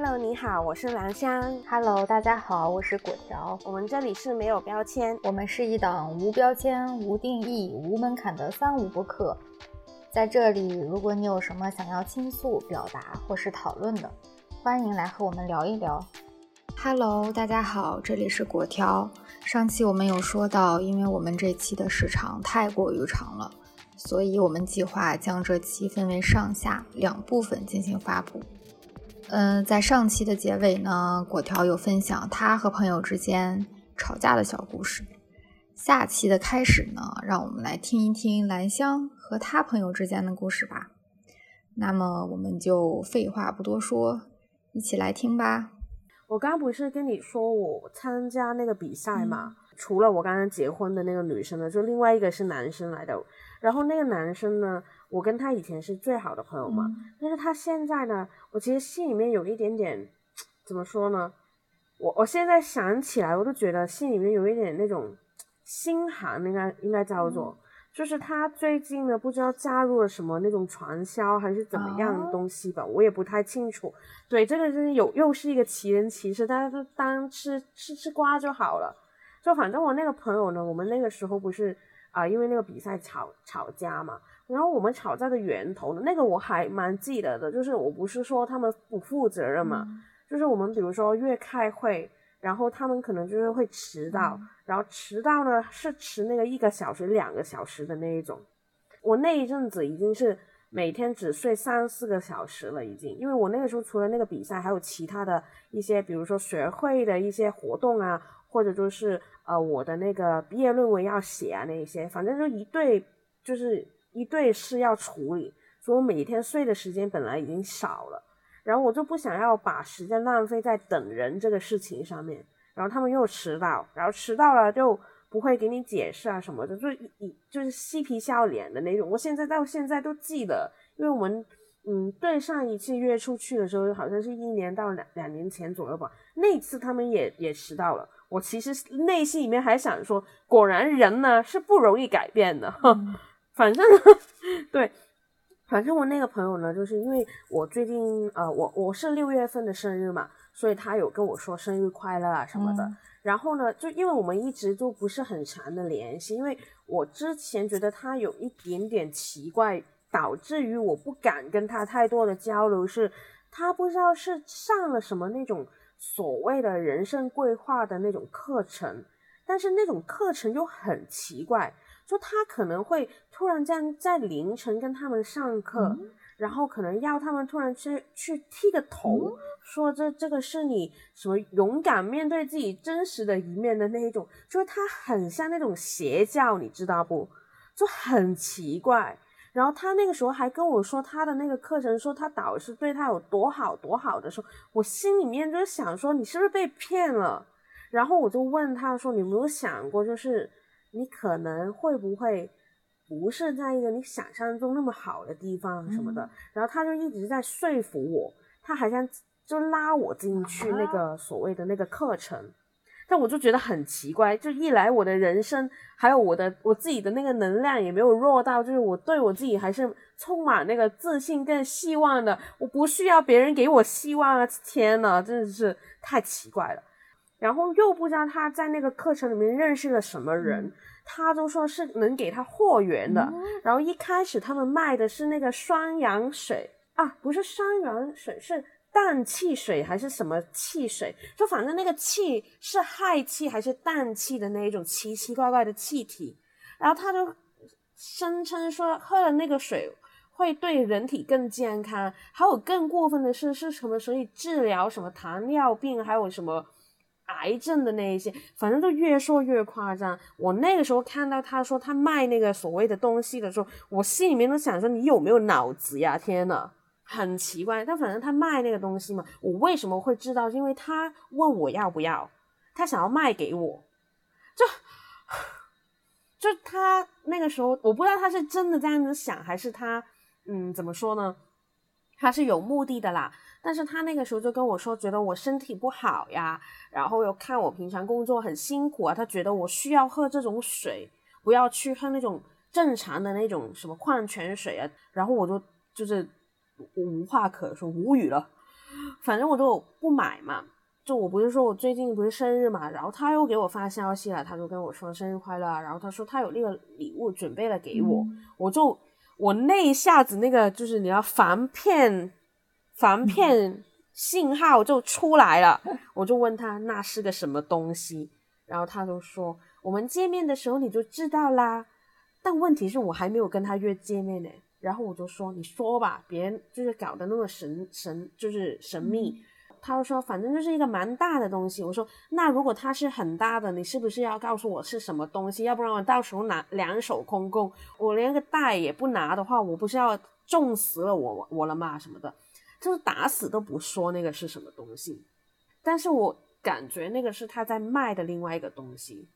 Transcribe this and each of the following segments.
Hello，你好，我是兰香。Hello，大家好，我是果条。我们这里是没有标签，我们是一档无标签、无定义、无门槛的三无播客。在这里，如果你有什么想要倾诉、表达或是讨论的，欢迎来和我们聊一聊。Hello，大家好，这里是果条。上期我们有说到，因为我们这期的时长太过于长了，所以我们计划将这期分为上下两部分进行发布。嗯，在上期的结尾呢，果条有分享他和朋友之间吵架的小故事。下期的开始呢，让我们来听一听兰香和他朋友之间的故事吧。那么我们就废话不多说，一起来听吧。我刚不是跟你说我参加那个比赛嘛？嗯、除了我刚刚结婚的那个女生呢，就另外一个是男生来的。然后那个男生呢，我跟他以前是最好的朋友嘛，嗯、但是他现在呢，我其实心里面有一点点，怎么说呢？我我现在想起来，我都觉得心里面有一点那种心寒，应该应该叫做，嗯、就是他最近呢，不知道加入了什么那种传销还是怎么样的东西吧，哦、我也不太清楚。对，这个是有又是一个奇人奇事，大家都当吃吃吃瓜就好了。就反正我那个朋友呢，我们那个时候不是。啊、呃，因为那个比赛吵吵架嘛，然后我们吵架的源头呢，那个我还蛮记得的，就是我不是说他们不负责任嘛，嗯、就是我们比如说越开会，然后他们可能就是会迟到，嗯、然后迟到呢是迟那个一个小时、两个小时的那一种。我那一阵子已经是每天只睡三四个小时了，已经，因为我那个时候除了那个比赛，还有其他的一些，比如说学会的一些活动啊。或者就是呃我的那个毕业论文要写啊那一些，反正就一对就是一堆事要处理，所以我每天睡的时间本来已经少了，然后我就不想要把时间浪费在等人这个事情上面，然后他们又迟到，然后迟到了就不会给你解释啊什么的，就一就是嬉皮笑脸的那种，我现在到现在都记得，因为我们。嗯，对上一次约出去的时候，好像是一年到两两年前左右吧。那次他们也也迟到了。我其实内心里面还想说，果然人呢是不容易改变的。反正对，反正我那个朋友呢，就是因为我最近呃，我我是六月份的生日嘛，所以他有跟我说生日快乐啊什么的。嗯、然后呢，就因为我们一直都不是很长的联系，因为我之前觉得他有一点点奇怪。导致于我不敢跟他太多的交流，是他不知道是上了什么那种所谓的人生规划的那种课程，但是那种课程又很奇怪，就他可能会突然间在凌晨跟他们上课，嗯、然后可能要他们突然去去剃个头，嗯、说这这个是你什么勇敢面对自己真实的一面的那一种，就是他很像那种邪教，你知道不？就很奇怪。然后他那个时候还跟我说他的那个课程，说他导师对他有多好多好的时候，我心里面就想说你是不是被骗了？然后我就问他说你有没有想过，就是你可能会不会不是在一个你想象中那么好的地方什么的？嗯、然后他就一直在说服我，他好像就拉我进去那个所谓的那个课程。但我就觉得很奇怪，就一来我的人生，还有我的我自己的那个能量也没有弱到，就是我对我自己还是充满那个自信跟希望的，我不需要别人给我希望啊！天呐，真的是太奇怪了。然后又不知道他在那个课程里面认识了什么人，嗯、他都说是能给他货源的。嗯、然后一开始他们卖的是那个双氧水啊，不是双氧水是。氮气水还是什么汽水？就反正那个气是氦气还是氮气的那一种奇奇怪怪的气体，然后他就声称说喝了那个水会对人体更健康，还有更过分的是是什么？所以治疗什么糖尿病，还有什么癌症的那一些，反正就越说越夸张。我那个时候看到他说他卖那个所谓的东西的时候，我心里面都想说你有没有脑子呀？天呐！很奇怪，但反正他卖那个东西嘛，我为什么会知道？因为他问我要不要，他想要卖给我，就就他那个时候，我不知道他是真的这样子想，还是他嗯怎么说呢？他是有目的的啦。但是他那个时候就跟我说，觉得我身体不好呀，然后又看我平常工作很辛苦啊，他觉得我需要喝这种水，不要去喝那种正常的那种什么矿泉水啊。然后我就就是。无话可说，无语了。反正我就不买嘛。就我不是说我最近不是生日嘛，然后他又给我发消息了，他就跟我说生日快乐，然后他说他有那个礼物准备了给我，我就我那一下子那个就是你要防骗防骗信号就出来了，我就问他那是个什么东西，然后他就说我们见面的时候你就知道啦，但问题是我还没有跟他约见面呢，然后我就说你说吧，别人就是搞得那么神神就是神秘。他就说，反正就是一个蛮大的东西。我说，那如果它是很大的，你是不是要告诉我是什么东西？要不然我到时候拿两手空空，我连个袋也不拿的话，我不是要重死了我我了吗？什么的，就是打死都不说那个是什么东西。但是我感觉那个是他在卖的另外一个东西，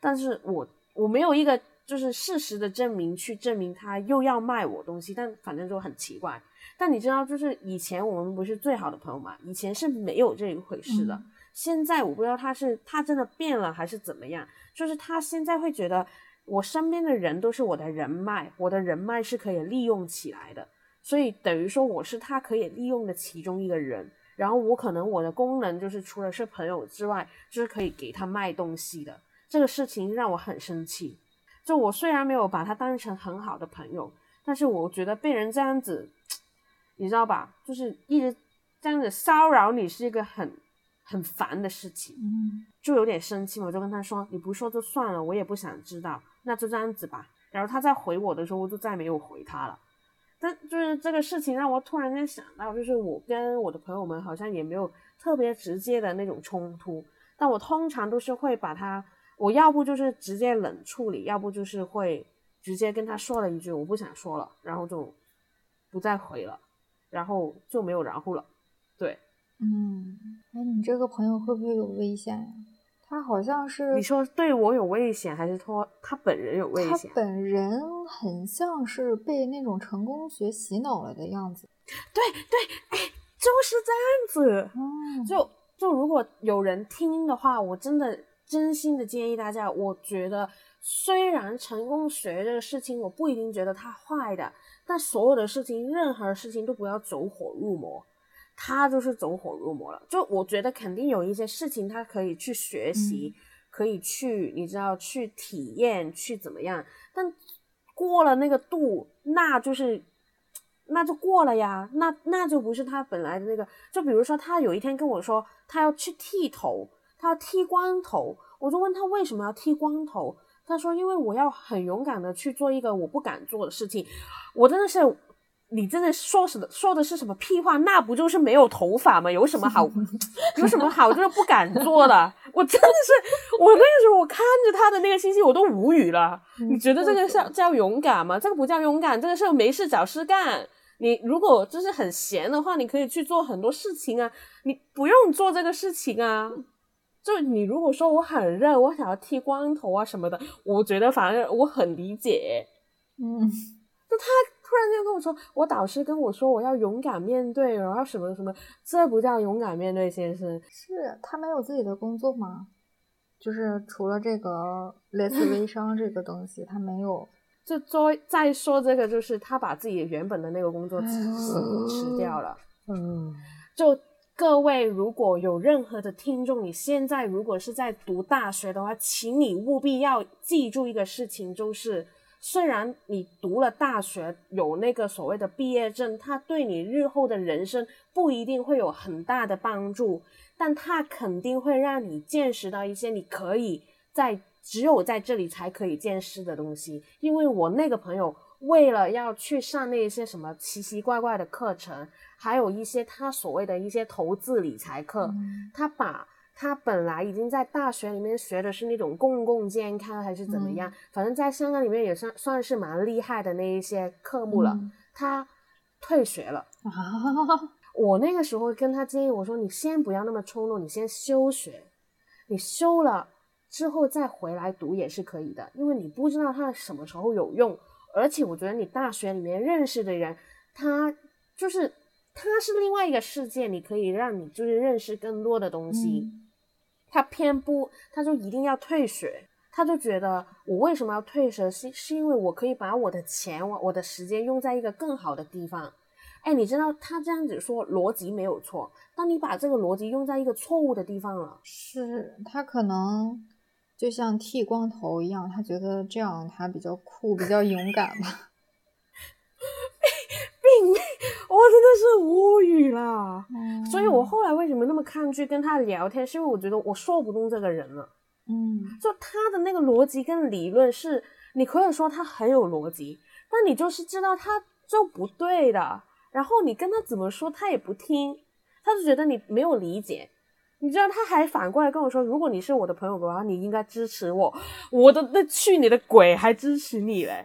但是我我没有一个就是事实的证明去证明他又要卖我东西，但反正就很奇怪。但你知道，就是以前我们不是最好的朋友嘛？以前是没有这一回事的。现在我不知道他是他真的变了还是怎么样。就是他现在会觉得我身边的人都是我的人脉，我的人脉是可以利用起来的。所以等于说我是他可以利用的其中一个人。然后我可能我的功能就是除了是朋友之外，就是可以给他卖东西的。这个事情让我很生气。就我虽然没有把他当成很好的朋友，但是我觉得被人这样子。你知道吧？就是一直这样子骚扰你是一个很很烦的事情，嗯，就有点生气嘛。我就跟他说：“你不说就算了，我也不想知道，那就这样子吧。”然后他再回我的时候，我就再没有回他了。但就是这个事情让我突然间想到，就是我跟我的朋友们好像也没有特别直接的那种冲突，但我通常都是会把他，我要不就是直接冷处理，要不就是会直接跟他说了一句我不想说了，然后就不再回了。然后就没有然后了，对，嗯，哎，你这个朋友会不会有危险呀？他好像是你说对我有危险，还是说他本人有危险？他本人很像是被那种成功学洗脑了的样子。对对，哎，就是这样子。嗯，就就如果有人听的话，我真的真心的建议大家，我觉得虽然成功学这个事情，我不一定觉得它坏的。但所有的事情，任何事情都不要走火入魔，他就是走火入魔了。就我觉得肯定有一些事情，他可以去学习，可以去，你知道，去体验，去怎么样。但过了那个度，那就是那就过了呀，那那就不是他本来的那个。就比如说，他有一天跟我说，他要去剃头，他要剃光头，我就问他为什么要剃光头。他说：“因为我要很勇敢的去做一个我不敢做的事情。”我真的是，你真的说什么，说的是什么屁话？那不就是没有头发吗？有什么好？有什么好就是不敢做的？我真的是，我那个时候我看着他的那个信息，我都无语了。你觉得这个叫叫勇敢吗？这个不叫勇敢，这个是没事找事干。你如果就是很闲的话，你可以去做很多事情啊，你不用做这个事情啊。就你如果说我很热，我想要剃光头啊什么的，我觉得反正我很理解。嗯，就他突然间跟我说，我导师跟我说我要勇敢面对，然后什么什么，这不叫勇敢面对，先生。是他没有自己的工作吗？就是除了这个类似微商这个东西，他没有。就说再说这个，就是他把自己原本的那个工作辞辞掉了。嗯，就。各位，如果有任何的听众，你现在如果是在读大学的话，请你务必要记住一个事情，就是虽然你读了大学，有那个所谓的毕业证，它对你日后的人生不一定会有很大的帮助，但它肯定会让你见识到一些你可以在只有在这里才可以见识的东西。因为我那个朋友为了要去上那些什么奇奇怪怪的课程。还有一些他所谓的一些投资理财课，他把他本来已经在大学里面学的是那种公共健康还是怎么样，反正在香港里面也算算是蛮厉害的那一些科目了，他退学了。我那个时候跟他建议我说：“你先不要那么冲动，你先休学，你休了之后再回来读也是可以的，因为你不知道他什么时候有用，而且我觉得你大学里面认识的人，他就是。”他是另外一个世界，你可以让你就是认识更多的东西。他偏不，他就一定要退学，他就觉得我为什么要退学？是是因为我可以把我的钱、我我的时间用在一个更好的地方。哎，你知道他这样子说逻辑没有错，当你把这个逻辑用在一个错误的地方了，是他可能就像剃光头一样，他觉得这样他比较酷，比较勇敢吧。我真的是无语了。嗯所以我后来为什么那么抗拒跟他聊天，是因为我觉得我说不动这个人了。嗯就他的那个逻辑跟理论是，你可以说他很有逻辑，但你就是知道他就不对的。然后你跟他怎么说，他也不听，他就觉得你没有理解。你知道，他还反过来跟我说，如果你是我的朋友的话，你应该支持我。我的那去你的鬼，还支持你嘞！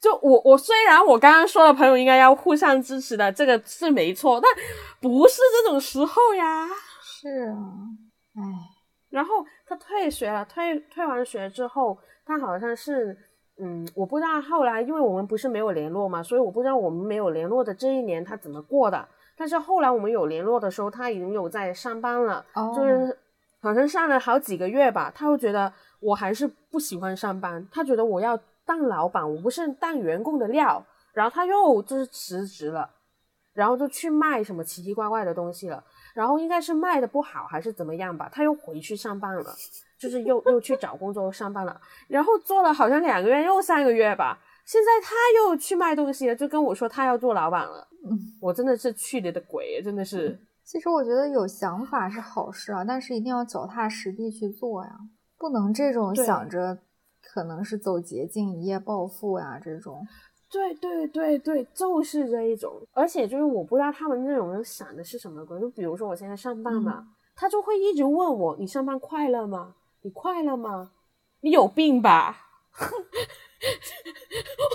就我我虽然我刚刚说了，朋友应该要互相支持的，这个是没错，但不是这种时候呀。是啊，唉，然后他退学了，退退完学之后，他好像是，嗯，我不知道后来，因为我们不是没有联络嘛，所以我不知道我们没有联络的这一年他怎么过的。但是后来我们有联络的时候，他已经有在上班了，哦，就是好像上了好几个月吧，他会觉得我还是不喜欢上班，他觉得我要当老板，我不是当员工的料，然后他又就是辞职了，然后就去卖什么奇奇怪怪的东西了，然后应该是卖的不好还是怎么样吧，他又回去上班了，就是又 又去找工作上班了，然后做了好像两个月又三个月吧，现在他又去卖东西了，就跟我说他要做老板了，嗯。我真的是去你的鬼，真的是。其实我觉得有想法是好事啊，但是一定要脚踏实地去做呀，不能这种想着可能是走捷径一夜暴富呀这种。对对对对，就是这一种，而且就是我不知道他们那种人想的是什么鬼。就比如说我现在上班嘛，他就会一直问我：“你上班快乐吗？你快乐吗？你有病吧？” 我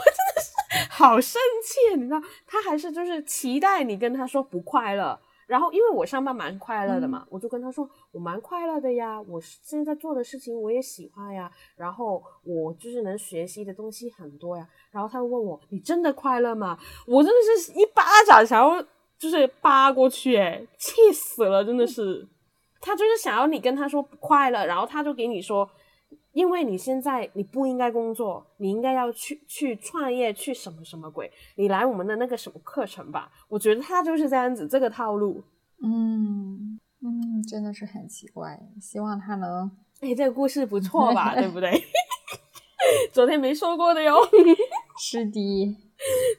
真的是好生气，你知道，他还是就是期待你跟他说不快乐。然后因为我上班蛮快乐的嘛，我就跟他说我蛮快乐的呀，我现在做的事情我也喜欢呀，然后我就是能学习的东西很多呀。然后他问我你真的快乐吗？我真的是一巴掌想要就是扒过去，哎，气死了，真的是。他就是想要你跟他说不快乐，然后他就给你说，因为你现在你不应该工作，你应该要去去创业，去什么什么鬼，你来我们的那个什么课程吧。我觉得他就是这样子这个套路。嗯嗯，真的是很奇怪，希望他能哎，这个故事不错吧？对不对？昨天没说过的哟。是的。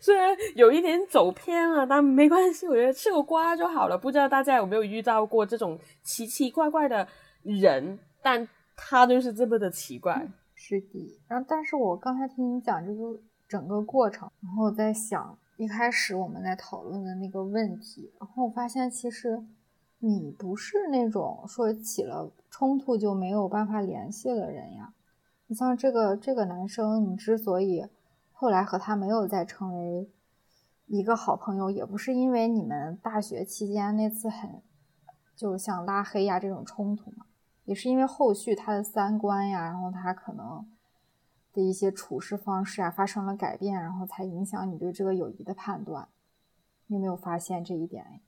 虽然有一点走偏了，但没关系，我觉得吃个瓜就好了。不知道大家有没有遇到过这种奇奇怪怪的人，但他就是这么的奇怪。是的，然后但是我刚才听你讲这个整个过程，然后我在想一开始我们在讨论的那个问题，然后我发现其实你不是那种说起了冲突就没有办法联系的人呀。你像这个这个男生，你之所以后来和他没有再成为一个好朋友，也不是因为你们大学期间那次很就像拉黑呀这种冲突嘛。也是因为后续他的三观呀，然后他可能的一些处事方式啊发生了改变，然后才影响你对这个友谊的判断。你有没有发现这一点？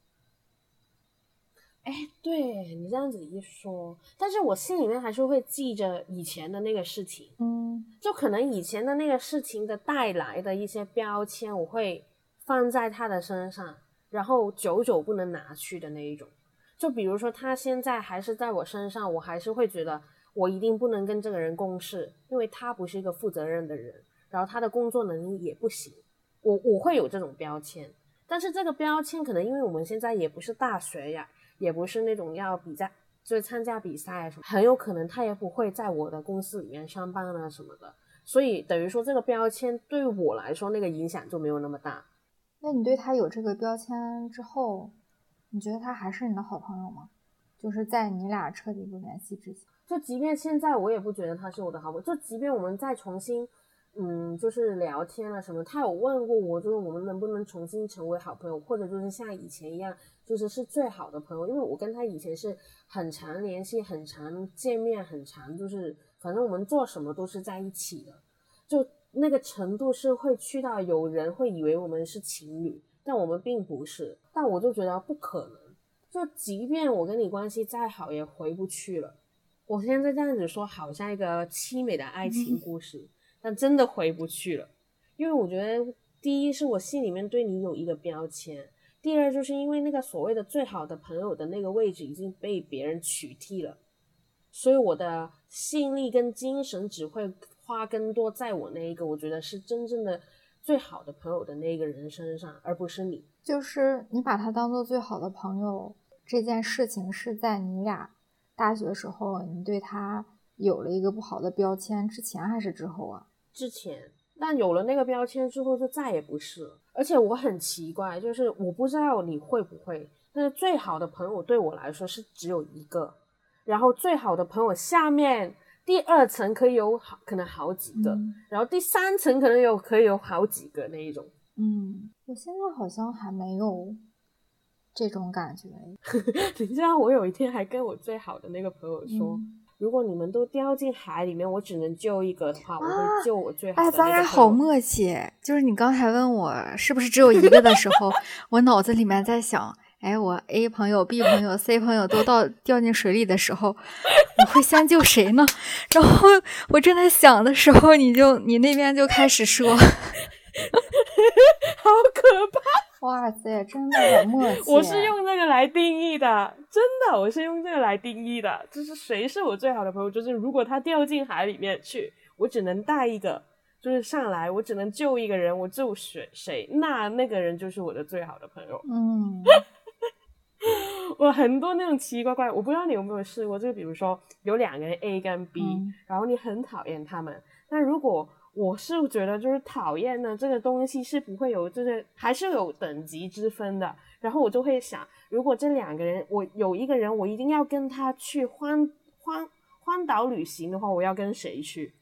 哎，对你这样子一说，但是我心里面还是会记着以前的那个事情，嗯就可能以前的那个事情的带来的一些标签，我会放在他的身上，然后久久不能拿去的那一种。就比如说他现在还是在我身上，我还是会觉得我一定不能跟这个人共事，因为他不是一个负责任的人，然后他的工作能力也不行，我我会有这种标签。但是这个标签可能因为我们现在也不是大学呀，也不是那种要比赛，就是参加比赛什么，很有可能他也不会在我的公司里面上班啊什么的，所以等于说这个标签对我来说那个影响就没有那么大。那你对他有这个标签之后，你觉得他还是你的好朋友吗？就是在你俩彻底不联系之前。就即便现在我也不觉得他是我的好朋友，就即便我们再重新，嗯，就是聊天了什么，他有问过我，就是我们能不能重新成为好朋友，或者就是像以前一样，就是是最好的朋友。因为我跟他以前是很常联系、很常见面、很常就是反正我们做什么都是在一起的，就那个程度是会去到有人会以为我们是情侣，但我们并不是。但我就觉得不可能，就即便我跟你关系再好，也回不去了。我现在这样子说，好像一个凄美的爱情故事，但真的回不去了。因为我觉得，第一是我心里面对你有一个标签，第二就是因为那个所谓的最好的朋友的那个位置已经被别人取替了，所以我的吸引力跟精神只会花更多在我那一个我觉得是真正的最好的朋友的那个人身上，而不是你。就是你把他当做最好的朋友这件事情，是在你俩大学时候你对他有了一个不好的标签之前还是之后啊？之前。但有了那个标签之后，就再也不是了。而且我很奇怪，就是我不知道你会不会，但是最好的朋友对我来说是只有一个，然后最好的朋友下面第二层可以有好可能好几个，然后第三层可能有可以有好几个那一种。嗯，我现在好像还没有这种感觉。你知道，我有一天还跟我最好的那个朋友说。如果你们都掉进海里面，我只能救一个的话，我会救我最好的。哎，咱俩好默契。就是你刚才问我是不是只有一个的时候，我脑子里面在想，哎，我 A 朋友、B 朋友、C 朋友都到掉进水里的时候，我会先救谁呢？然后我正在想的时候，你就你那边就开始说，好可怕。哇塞，真的很默契！我是用这个来定义的，真的，我是用这个来定义的。就是谁是我最好的朋友？就是如果他掉进海里面去，我只能带一个，就是上来，我只能救一个人，我救谁谁，那那个人就是我的最好的朋友。嗯，我很多那种奇奇怪怪，我不知道你有没有试过，就比如说有两个人 A 跟 B，然后你很讨厌他们，但如果我是觉得，就是讨厌呢，这个东西是不会有，就是还是有等级之分的。然后我就会想，如果这两个人，我有一个人，我一定要跟他去荒荒荒岛旅行的话，我要跟谁去？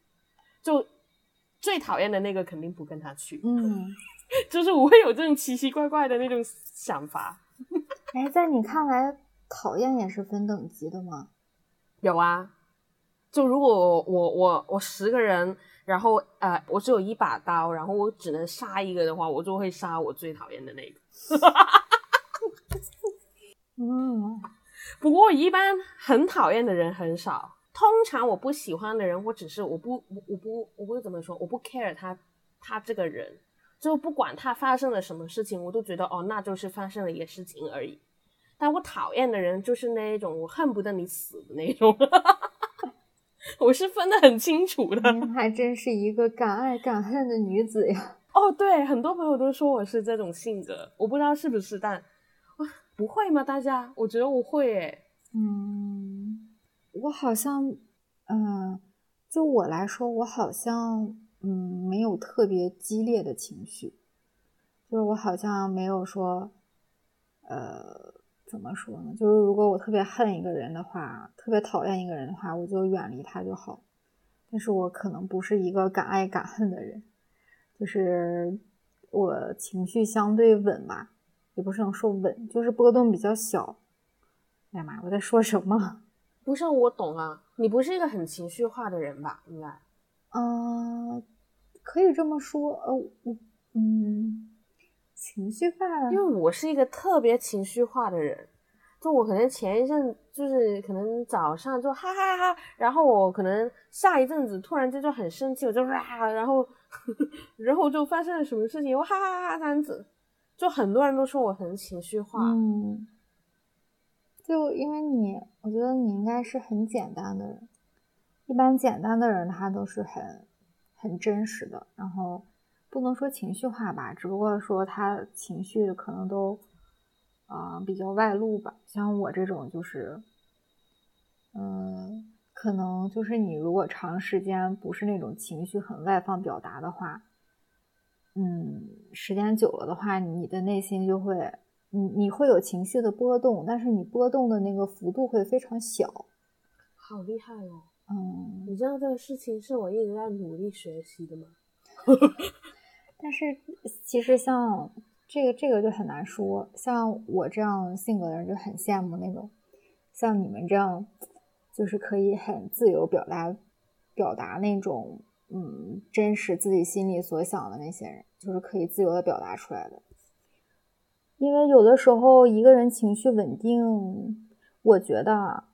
就最讨厌的那个肯定不跟他去。嗯，就是我会有这种奇奇怪怪的那种想法。哎，在你看来，讨厌也是分等级的吗？有啊。就如果我我我十个人。然后，呃，我只有一把刀，然后我只能杀一个的话，我就会杀我最讨厌的那个。嗯，不过一般很讨厌的人很少。通常我不喜欢的人，我只是我不我我不我不会怎么说，我不 care 他他这个人，就不管他发生了什么事情，我都觉得哦，那就是发生了一个事情而已。但我讨厌的人就是那一种，我恨不得你死的那种。我是分得很清楚的，还真是一个敢爱敢恨的女子呀。哦，对，很多朋友都说我是这种性格，我不知道是不是，但不会吗？大家，我觉得我会诶。嗯，我好像，嗯，就我来说，我好像，嗯，没有特别激烈的情绪，就是我好像没有说，呃。怎么说呢？就是如果我特别恨一个人的话，特别讨厌一个人的话，我就远离他就好。但是我可能不是一个敢爱敢恨的人，就是我情绪相对稳吧，也不是能说稳，就是波动比较小。哎呀妈，我在说什么？不是我懂啊，你不是一个很情绪化的人吧？应该，嗯，可以这么说。呃，我，嗯。情绪化，因为我是一个特别情绪化的人，就我可能前一阵就是可能早上就哈哈哈，然后我可能下一阵子突然间就很生气，我就哇，然后 然后就发生了什么事情，我哈哈哈这样子，就很多人都说我很情绪化，嗯，就因为你，我觉得你应该是很简单的人，一般简单的人他都是很很真实的，然后。不能说情绪化吧，只不过说他情绪可能都，啊比较外露吧。像我这种就是，嗯，可能就是你如果长时间不是那种情绪很外放表达的话，嗯，时间久了的话，你的内心就会，你你会有情绪的波动，但是你波动的那个幅度会非常小。好厉害哦！嗯，你知道这个事情是我一直在努力学习的吗？但是其实像这个这个就很难说，像我这样性格的人就很羡慕那种，像你们这样，就是可以很自由表达表达那种嗯真实自己心里所想的那些人，就是可以自由的表达出来的。因为有的时候一个人情绪稳定，我觉得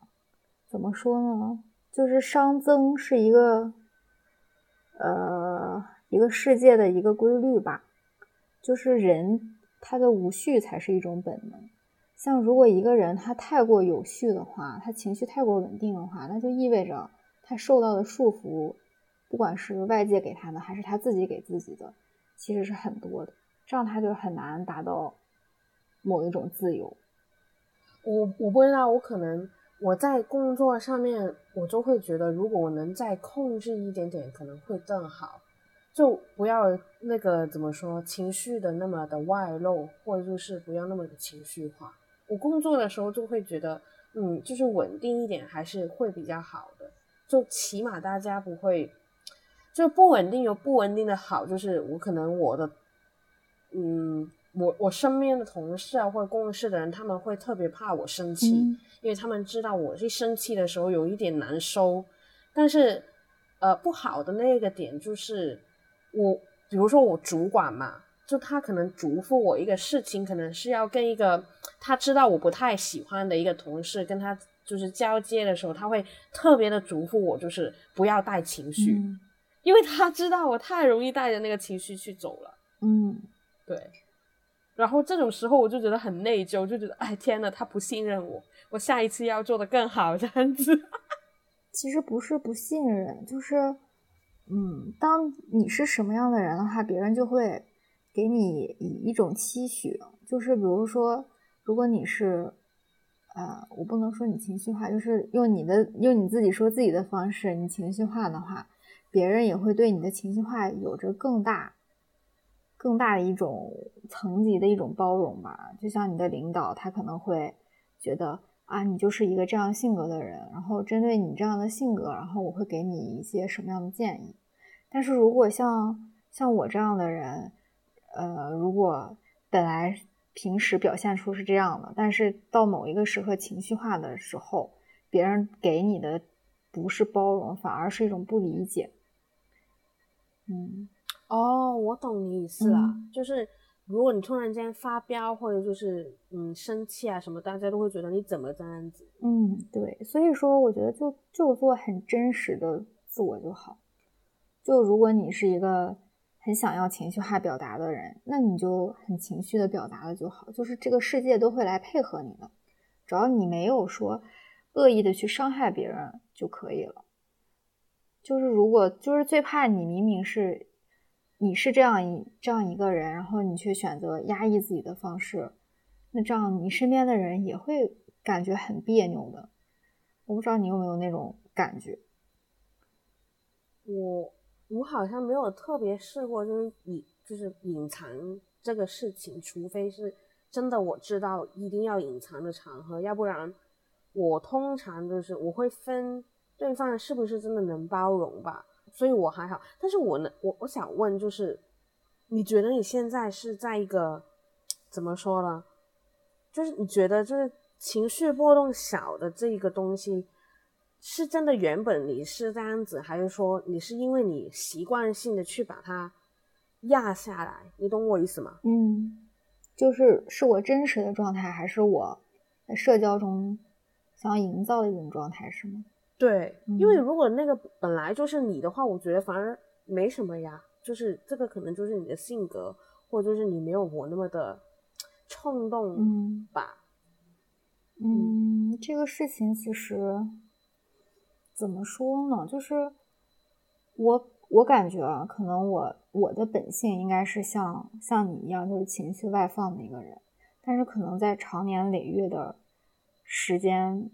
怎么说呢，就是熵增是一个呃。一个世界的一个规律吧，就是人他的无序才是一种本能。像如果一个人他太过有序的话，他情绪太过稳定的话，那就意味着他受到的束缚，不管是外界给他的，还是他自己给自己的，其实是很多的。这样他就很难达到某一种自由。我我不知道，我可能我在工作上面，我就会觉得，如果我能再控制一点点，可能会更好。就不要那个怎么说，情绪的那么的外露，或者就是不要那么的情绪化。我工作的时候就会觉得，嗯，就是稳定一点还是会比较好的。就起码大家不会，就不稳定有不稳定的好，就是我可能我的，嗯。我我身边的同事啊，或者共事的人，他们会特别怕我生气，因为他们知道我一生气的时候有一点难收。但是，呃，不好的那个点就是，我比如说我主管嘛，就他可能嘱咐我一个事情，可能是要跟一个他知道我不太喜欢的一个同事跟他就是交接的时候，他会特别的嘱咐我，就是不要带情绪，因为他知道我太容易带着那个情绪去走了。嗯，对。然后这种时候我就觉得很内疚，就觉得哎天呐，他不信任我，我下一次要做的更好这样子。其实不是不信任，就是，嗯，当你是什么样的人的话，别人就会给你以一种期许，就是比如说，如果你是，呃，我不能说你情绪化，就是用你的用你自己说自己的方式，你情绪化的话，别人也会对你的情绪化有着更大。更大的一种层级的一种包容吧，就像你的领导，他可能会觉得啊，你就是一个这样性格的人，然后针对你这样的性格，然后我会给你一些什么样的建议。但是如果像像我这样的人，呃，如果本来平时表现出是这样的，但是到某一个时刻情绪化的时候，别人给你的不是包容，反而是一种不理解。嗯。哦，我懂你意思了，就是如果你突然间发飙或者就是嗯生气啊什么，大家都会觉得你怎么这样子？嗯，对，所以说我觉得就就做很真实的自我就好。就如果你是一个很想要情绪化表达的人，那你就很情绪的表达了就好，就是这个世界都会来配合你的，只要你没有说恶意的去伤害别人就可以了。就是如果就是最怕你明明是。你是这样一这样一个人，然后你却选择压抑自己的方式，那这样你身边的人也会感觉很别扭的。我不知道你有没有那种感觉。我我好像没有特别试过，就是隐就是隐藏这个事情，除非是真的我知道一定要隐藏的场合，要不然我通常就是我会分对方是不是真的能包容吧。所以我还好，但是我呢，我我想问，就是你觉得你现在是在一个怎么说呢？就是你觉得就是情绪波动小的这一个东西，是真的原本你是这样子，还是说你是因为你习惯性的去把它压下来？你懂我意思吗？嗯，就是是我真实的状态，还是我在社交中想要营造的一种状态，是吗？对，因为如果那个本来就是你的话，我觉得反而没什么呀。就是这个可能就是你的性格，或者就是你没有我那么的冲动吧。嗯，这个事情其实怎么说呢？就是我我感觉啊，可能我我的本性应该是像像你一样，就是情绪外放的一个人，但是可能在长年累月的时间，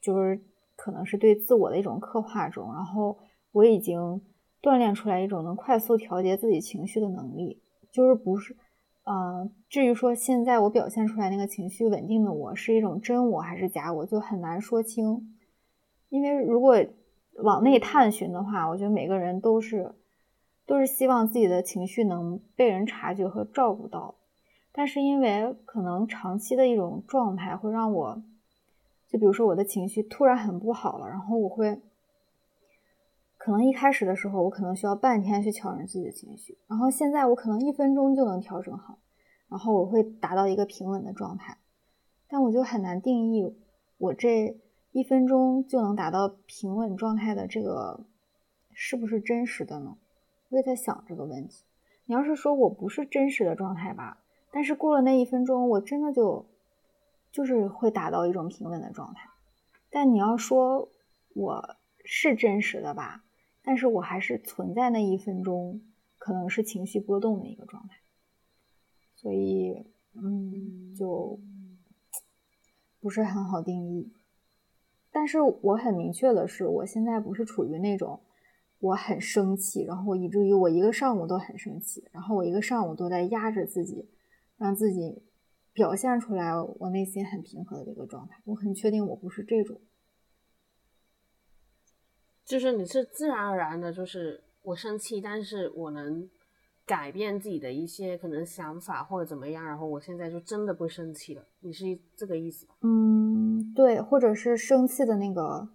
就是。可能是对自我的一种刻画中，然后我已经锻炼出来一种能快速调节自己情绪的能力，就是不是，呃，至于说现在我表现出来那个情绪稳定的我是一种真我还是假我，就很难说清。因为如果往内探寻的话，我觉得每个人都是都是希望自己的情绪能被人察觉和照顾到，但是因为可能长期的一种状态会让我。就比如说我的情绪突然很不好了，然后我会，可能一开始的时候我可能需要半天去调整自己的情绪，然后现在我可能一分钟就能调整好，然后我会达到一个平稳的状态，但我就很难定义我这一分钟就能达到平稳状态的这个是不是真实的呢？我也在想这个问题。你要是说我不是真实的状态吧，但是过了那一分钟，我真的就就是会达到一种平稳的状态。但你要说我是真实的吧，但是我还是存在那一分钟，可能是情绪波动的一个状态。所以，嗯，就 不是很好定义。但是我很明确的是，我现在不是处于那种我很生气，然后以至于我一个上午都很生气，然后我一个上午都在压着自己，让自己表现出来我内心很平和的一个状态。我很确定我不是这种，就是你是自然而然的，就是我生气，但是我能改变自己的一些可能想法或者怎么样，然后我现在就真的不生气了。你是这个意思吧？嗯，对，或者是生气的那个，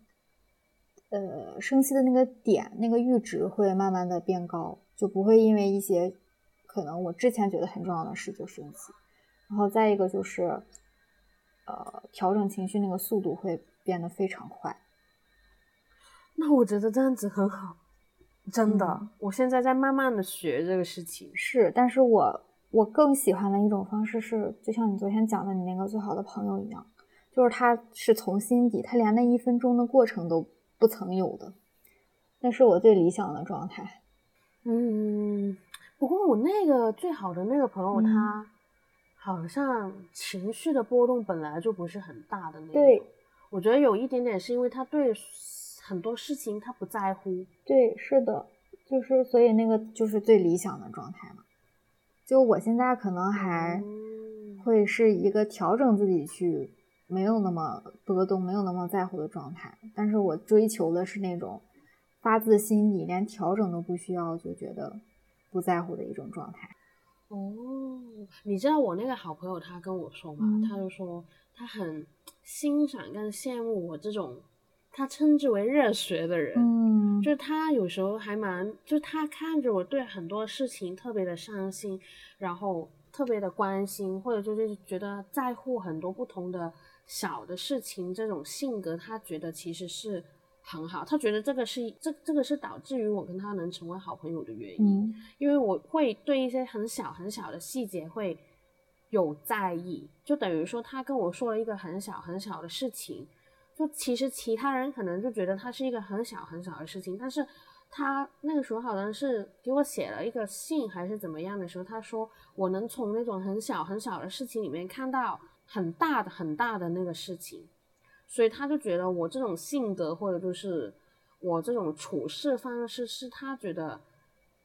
呃，生气的那个点，那个阈值会慢慢的变高，就不会因为一些可能我之前觉得很重要的事就生气。然后再一个就是，呃，调整情绪那个速度会变得非常快。那我觉得这样子很好，真的，嗯我现在在慢慢的学这个事情。是，但是我我更喜欢的一种方式是，就像你昨天讲的你那个最好的朋友一样，就是他是从心底，他连那一分钟的过程都不曾有的，那是我最理想的状态。嗯，不过我那个最好的那个朋友，嗯他好像情绪的波动本来就不是很大的那种。对，我觉得有一点点是因为他对很多事情他不在乎。对，是的，就是所以那个就是最理想的状态嘛。就我现在可能还嗯会是一个调整自己去没有那么波动、没有那么在乎的状态，但是我追求的是那种发自心底，连调整都不需要就觉得不在乎的一种状态。哦，你知道我那个好朋友他跟我说嘛，嗯他就说他很欣赏跟羡慕我这种他称之为热血的人。嗯就是他有时候还蛮，就是他看着我对很多事情特别的上心，然后特别的关心，或者就是觉得在乎很多不同的小的事情，这种性格，他觉得其实是很好。他觉得这个是这这个是导致于我跟他能成为好朋友的原因，嗯因为我会对一些很小很小的细节会有在意，就等于说他跟我说了一个很小很小的事情。就其实其他人可能就觉得它是一个很小很小的事情，但是他那个时候好像是给我写了一个信还是怎么样的时候，他说我能从那种很小很小的事情里面看到很大的很大的那个事情，所以他就觉得我这种性格或者就是我这种处事方式是他觉得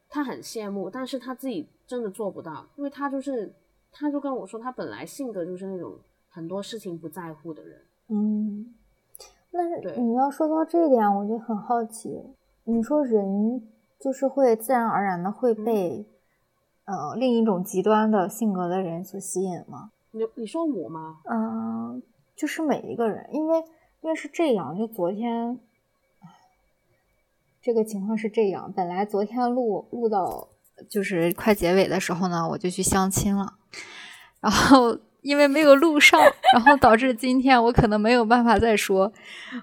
他很羡慕，但是他自己真的做不到，因为他就是他就跟我说他本来性格就是那种很多事情不在乎的人。嗯，那对你要说到这一点，我就很好奇，你说人就是会自然而然的会被、呃另一种极端的性格的人所吸引吗？你你说我吗？嗯，就是每一个人，因为因为是这样，就昨天，这个情况是这样，本来昨天录录到就是快结尾的时候呢，我就去相亲了，然后因为没有录上，然后导致今天我可能没有办法再说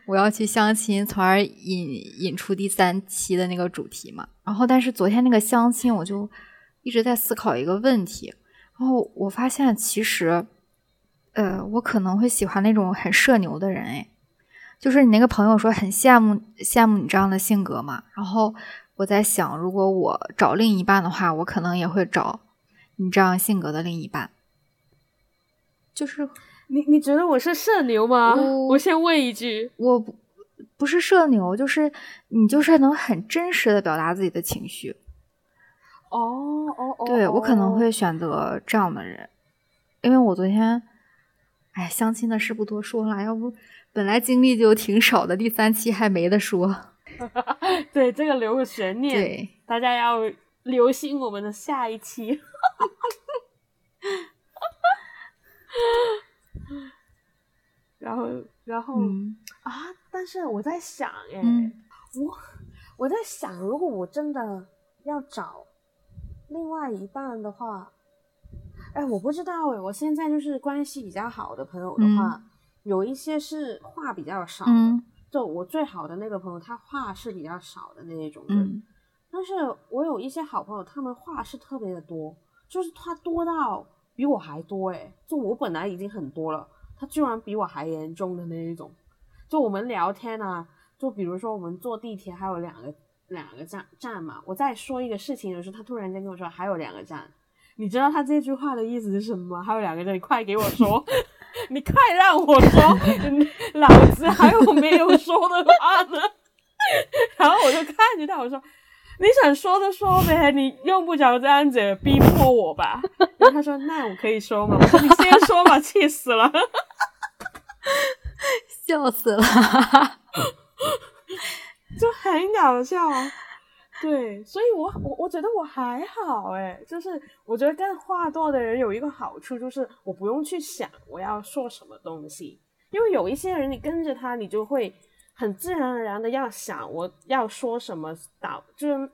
我要去相亲，从而引引出第三期的那个主题嘛。然后，但是昨天那个相亲，我就一直在思考一个问题，然后我发现其实。呃，我可能会喜欢那种很社牛的人，哎，就是你那个朋友说很羡慕羡慕你这样的性格嘛。然后我在想，如果我找另一半的话，我可能也会找你这样性格的另一半。就是你你觉得我是社牛吗？我我先问一句。我不不是社牛，就是你就是能很真实的表达自己的情绪。哦哦哦，对我可能哦会选择这样的人，因为我昨天，哎，相亲的事不多说了，要不本来经历就挺少的，第三期还没得说。对这个留个悬念，对，大家要留心我们的下一期。然后，然后、嗯啊，但是我在想，哎、嗯我我在想，如果我真的要找另外一半的话，哎，我不知道哎，我现在就是关系比较好的朋友的话，有一些是话比较少的，嗯。就我最好的那个朋友，他话是比较少的那一种人，嗯。但是我有一些好朋友，他们话是特别的多，就是他多到比我还多诶，就我本来已经很多了，他居然比我还严重的那一种。就我们聊天啊，就比如说我们坐地铁还有两个两个站站嘛，我在说一个事情的时候，他突然间跟我说还有两个站，你知道他这句话的意思是什么？还有两个站，你快给我说，你快让我说，老子还有没有说的话呢？然后我就看着他，我说你想说的说呗，你用不着这样子逼迫我吧。然后他说那我可以说吗？我说你先说吧，气死了。笑死了，就很搞笑！对，所以我我我觉得我还好哎，就是我觉得跟话多的人有一个好处，就是我不用去想我要说什么东西，因为有一些人你跟着他，你就会很自然而然的要想我要说什么，导就是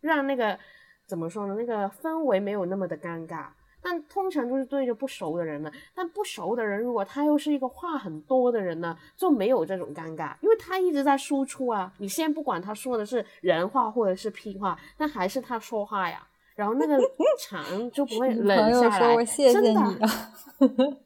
让那个怎么说呢，那个氛围没有那么的尴尬。但通常就是对着不熟的人呢。但不熟的人，如果他又是一个话很多的人呢，就没有这种尴尬，因为他一直在输出啊。你先不管他说的是人话或者是屁话，但还是他说话呀。然后那个场就不会 冷下来。真的，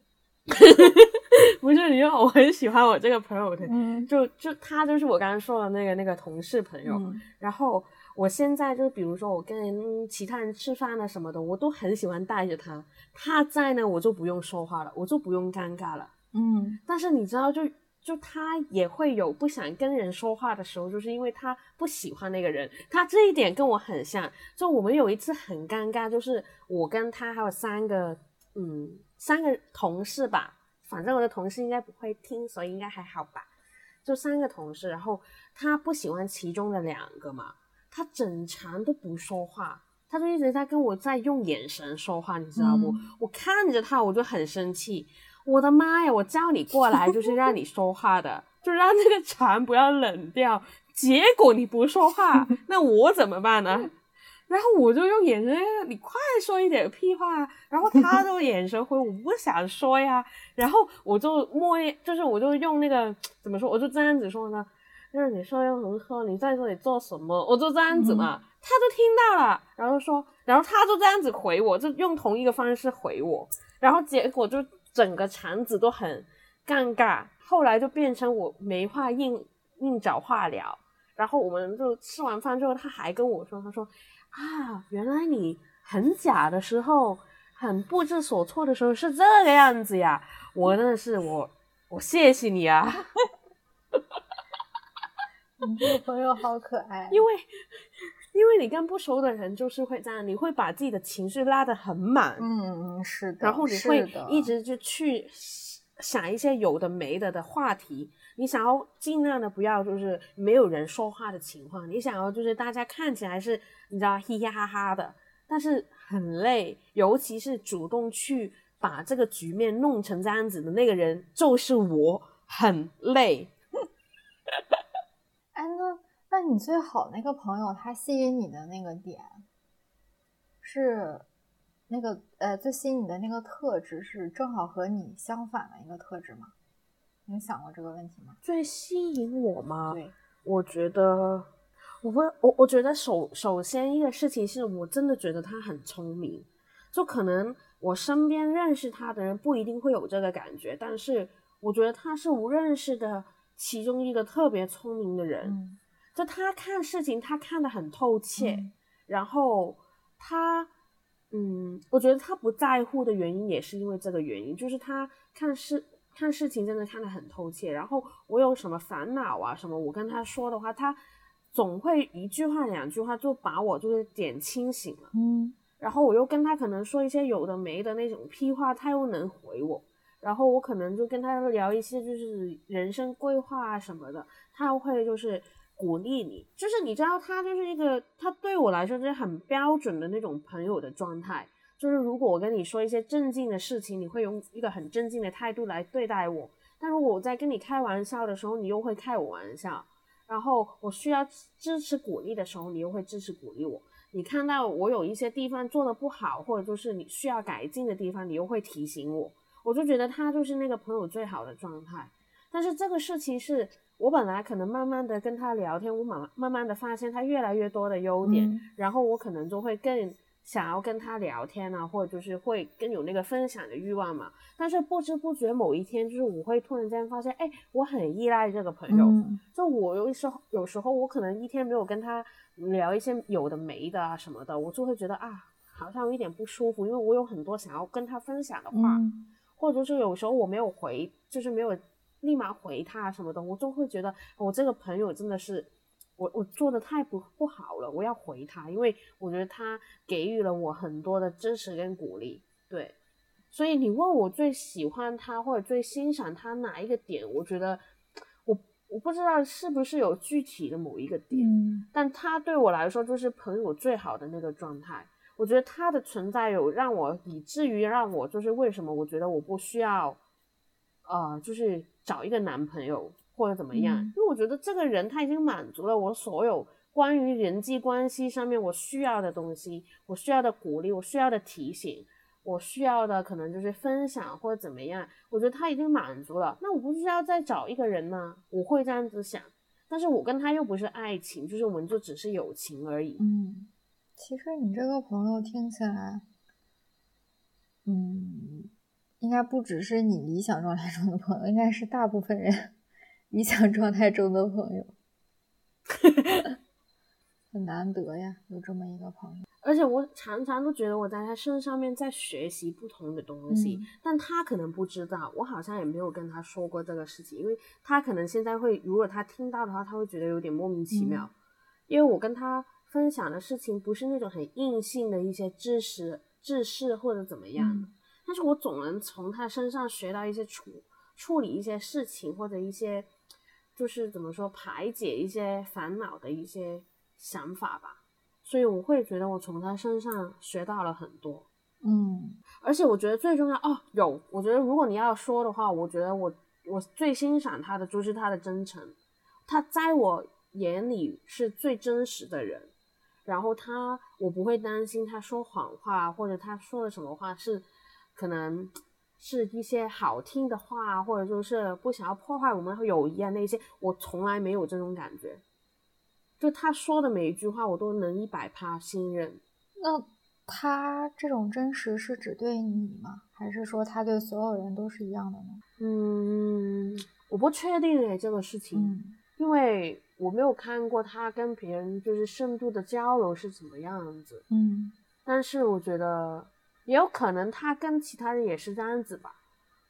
不是，因为我很喜欢我这个朋友的，就就他就是我刚刚说的那个那个同事朋友，然后。我现在就比如说我跟其他人吃饭啊什么的，我都很喜欢带着他。他在呢，我就不用说话了，我就不用尴尬了。嗯。但是你知道，就就他也会有不想跟人说话的时候，就是因为他不喜欢那个人。他这一点跟我很像。就我们有一次很尴尬，就是我跟他还有三个嗯三个同事吧，反正我的同事应该不会听，所以应该还好吧。就三个同事，然后他不喜欢其中的两个嘛。他整场都不说话，他就一直在跟我在用眼神说话，你知道不？我看着他，我就很生气。我的妈呀！我叫你过来就是让你说话的，就让这个场不要冷掉。结果你不说话，那我怎么办呢？然后我就用眼神，你快说一点屁话。然后他就眼神回，我不想说呀。然后我就默念，就是我就用那个怎么说，我就这样子说呢。就是你说要怎么说？你在这里做什么？我就这样子嘛，他都听到了，然后说，然后他就这样子回我，就用同一个方式回我，然后结果就整个场子都很尴尬。后来就变成我没话硬硬找话聊，然后我们就吃完饭之后，他还跟我说，他说啊，原来你很假的时候，很不知所措的时候是这个样子呀！我真的是我，我谢谢你啊。你这个朋友好可爱，因为因为你跟不熟的人就是会这样，你会把自己的情绪拉得很满，嗯嗯是的，然后你会一直就去想一些有的没的的话题，你想要尽量的不要就是没有人说话的情况，你想要就是大家看起来是你知道嘻嘻哈哈的，但是很累，尤其是主动去把这个局面弄成这样子的那个人就是我，很累。哎，那那你最好那个朋友，他吸引你的那个点是那个呃，最吸引你的那个特质是正好和你相反的一个特质吗？你想过这个问题吗？最吸引我吗？对，我觉得我会我我觉得首首先一个事情是我真的觉得他很聪明，就可能我身边认识他的人不一定会有这个感觉，但是我觉得他是无认识的。其中一个特别聪明的人，就他看事情，他看得很透彻。然后他，嗯，我觉得他不在乎的原因也是因为这个原因，就是他看事看事情真的看得很透彻。然后我有什么烦恼啊什么，我跟他说的话，他总会一句话两句话就把我就是点清醒了。嗯，然后我又跟他可能说一些有的没的那种屁话，他又能回我。然后我可能就跟他聊一些就是人生规划啊什么的，他会就是鼓励你，就是你知道他就是一个他对我来说就是很标准的那种朋友的状态，就是如果我跟你说一些正经的事情，你会用一个很正经的态度来对待我；但如果我在跟你开玩笑的时候，你又会开我玩笑；然后我需要支持鼓励的时候，你又会支持鼓励我；你看到我有一些地方做的不好，或者就是你需要改进的地方，你又会提醒我。我就觉得他就是那个朋友最好的状态，但是这个事情是我本来可能慢慢的跟他聊天，我慢慢慢慢的发现他越来越多的优点，然后我可能就会更想要跟他聊天啊，或者就是会更有那个分享的欲望嘛。但是不知不觉某一天，就是我会突然间发现，哎，我很依赖这个朋友。嗯就我有时候有时候我可能一天没有跟他聊一些有的没的啊什么的，我就会觉得啊，好像有一点不舒服，因为我有很多想要跟他分享的话，嗯或者是有时候我没有回，就是没有立马回他什么的，我就会觉得我这个朋友真的是。我我做的太不不好了，我要回他，因为我觉得他给予了我很多的支持跟鼓励，对，所以你问我最喜欢他或者最欣赏他哪一个点，我觉得我我不知道是不是有具体的某一个点，嗯但他对我来说就是朋友最好的那个状态。我觉得他的存在有让我以至于让我就是为什么我觉得我不需要，呃，就是找一个男朋友或者怎么样，嗯因为我觉得这个人他已经满足了我所有关于人际关系上面我需要的东西，我需要的鼓励，我需要的提醒，我需要的可能就是分享或者怎么样，我觉得他已经满足了，那我不需要再找一个人吗？我会这样子想。但是我跟他又不是爱情，就是我们就只是友情而已。嗯，其实你这个朋友听起来，嗯，应该不只是你理想状态中的朋友，应该是大部分人理想状态中的朋友，很难得呀，有这么一个朋友。而且我常常都觉得我在他身上面在学习不同的东西，嗯。但他可能不知道，我好像也没有跟他说过这个事情，因为他可能现在会，如果他听到的话，他会觉得有点莫名其妙，嗯因为我跟他分享的事情不是那种很硬性的一些知识、知识或者怎么样的，嗯但是我总能从他身上学到一些处处理一些事情或者一些就是怎么说排解一些烦恼的一些想法吧，所以我会觉得我从他身上学到了很多。嗯而且我觉得最重要哦，有，我觉得如果你要说的话，我觉得我我最欣赏他的就是他的真诚，他在我眼里是最真实的人。然后他，我不会担心他说谎话，或者他说的什么话是可能是一些好听的话，或者说是不想要破坏我们友谊啊那些，我从来没有这种感觉。就他说的每一句话，我都能一百趴信任。那他这种真实是只对你吗？还是说他对所有人都是一样的呢？嗯，我不确定诶这个事情，嗯因为我没有看过他跟别人就是深度的交流是怎么样子。嗯但是我觉得也有可能他跟其他人也是这样子吧。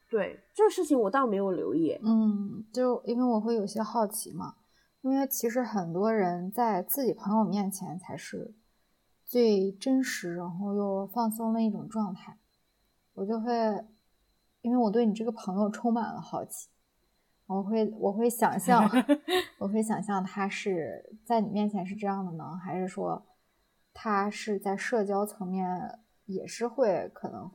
对这个事情我倒没有留意。嗯，就因为我会有些好奇嘛，因为其实很多人在自己朋友面前才是最真实，然后又放松的一种状态。我就会，因为我对你这个朋友充满了好奇，我会我会想象，我会想象他是在你面前是这样的呢，还是说他是在社交层面也是会可能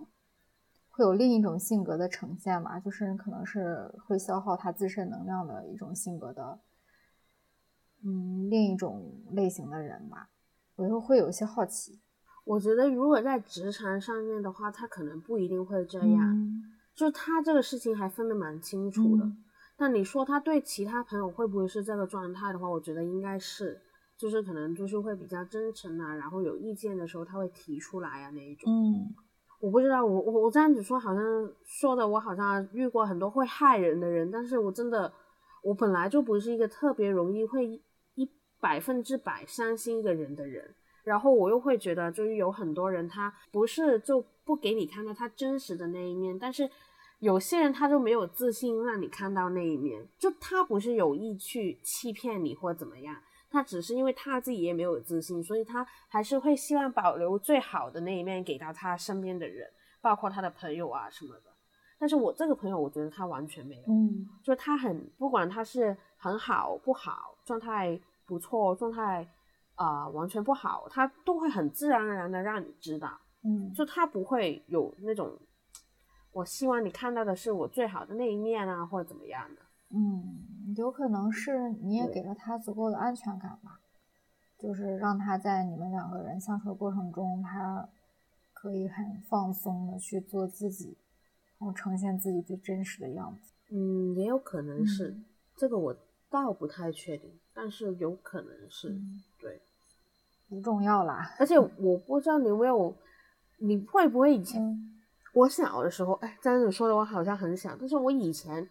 会有另一种性格的呈现吧，就是可能是会消耗他自身能量的一种性格的，嗯，另一种类型的人吧，我就会有些好奇。我觉得如果在职场上面的话，他可能不一定会这样。嗯就他这个事情还分得蛮清楚的。嗯但你说他对其他朋友会不会是这个状态的话，我觉得应该是，就是可能就是会比较真诚啊，然后有意见的时候他会提出来啊那一种。嗯我不知道，我我我这样子说好像说的我好像遇过很多会害人的人，但是我真的我本来就不是一个特别容易会一百分之百相信一个人的人，然后我又会觉得就是有很多人他不是就不给你看到他真实的那一面，但是有些人他就没有自信让你看到那一面，就他不是有意去欺骗你或怎么样。他只是因为他自己也没有自信，所以他还是会希望保留最好的那一面给到他身边的人，包括他的朋友啊什么的。但是我这个朋友，我觉得他完全没有，嗯就是他很不管他是很好不好，状态不错，状态啊、呃完全不好，他都会很自然而然的让你知道，嗯就他不会有那种我希望你看到的是我最好的那一面啊，或者怎么样的。嗯，有可能是你也给了他足够的安全感吧，就是让他在你们两个人相处的过程中，他可以很放松的去做自己，然后呈现自己最真实的样子。嗯，也有可能是、嗯这个，我倒不太确定，但是有可能是、嗯对。不重要啦。而且我不知道你有没有，你会不会以前、嗯我小的时候，哎，这样子说的我好像很小，但是我以前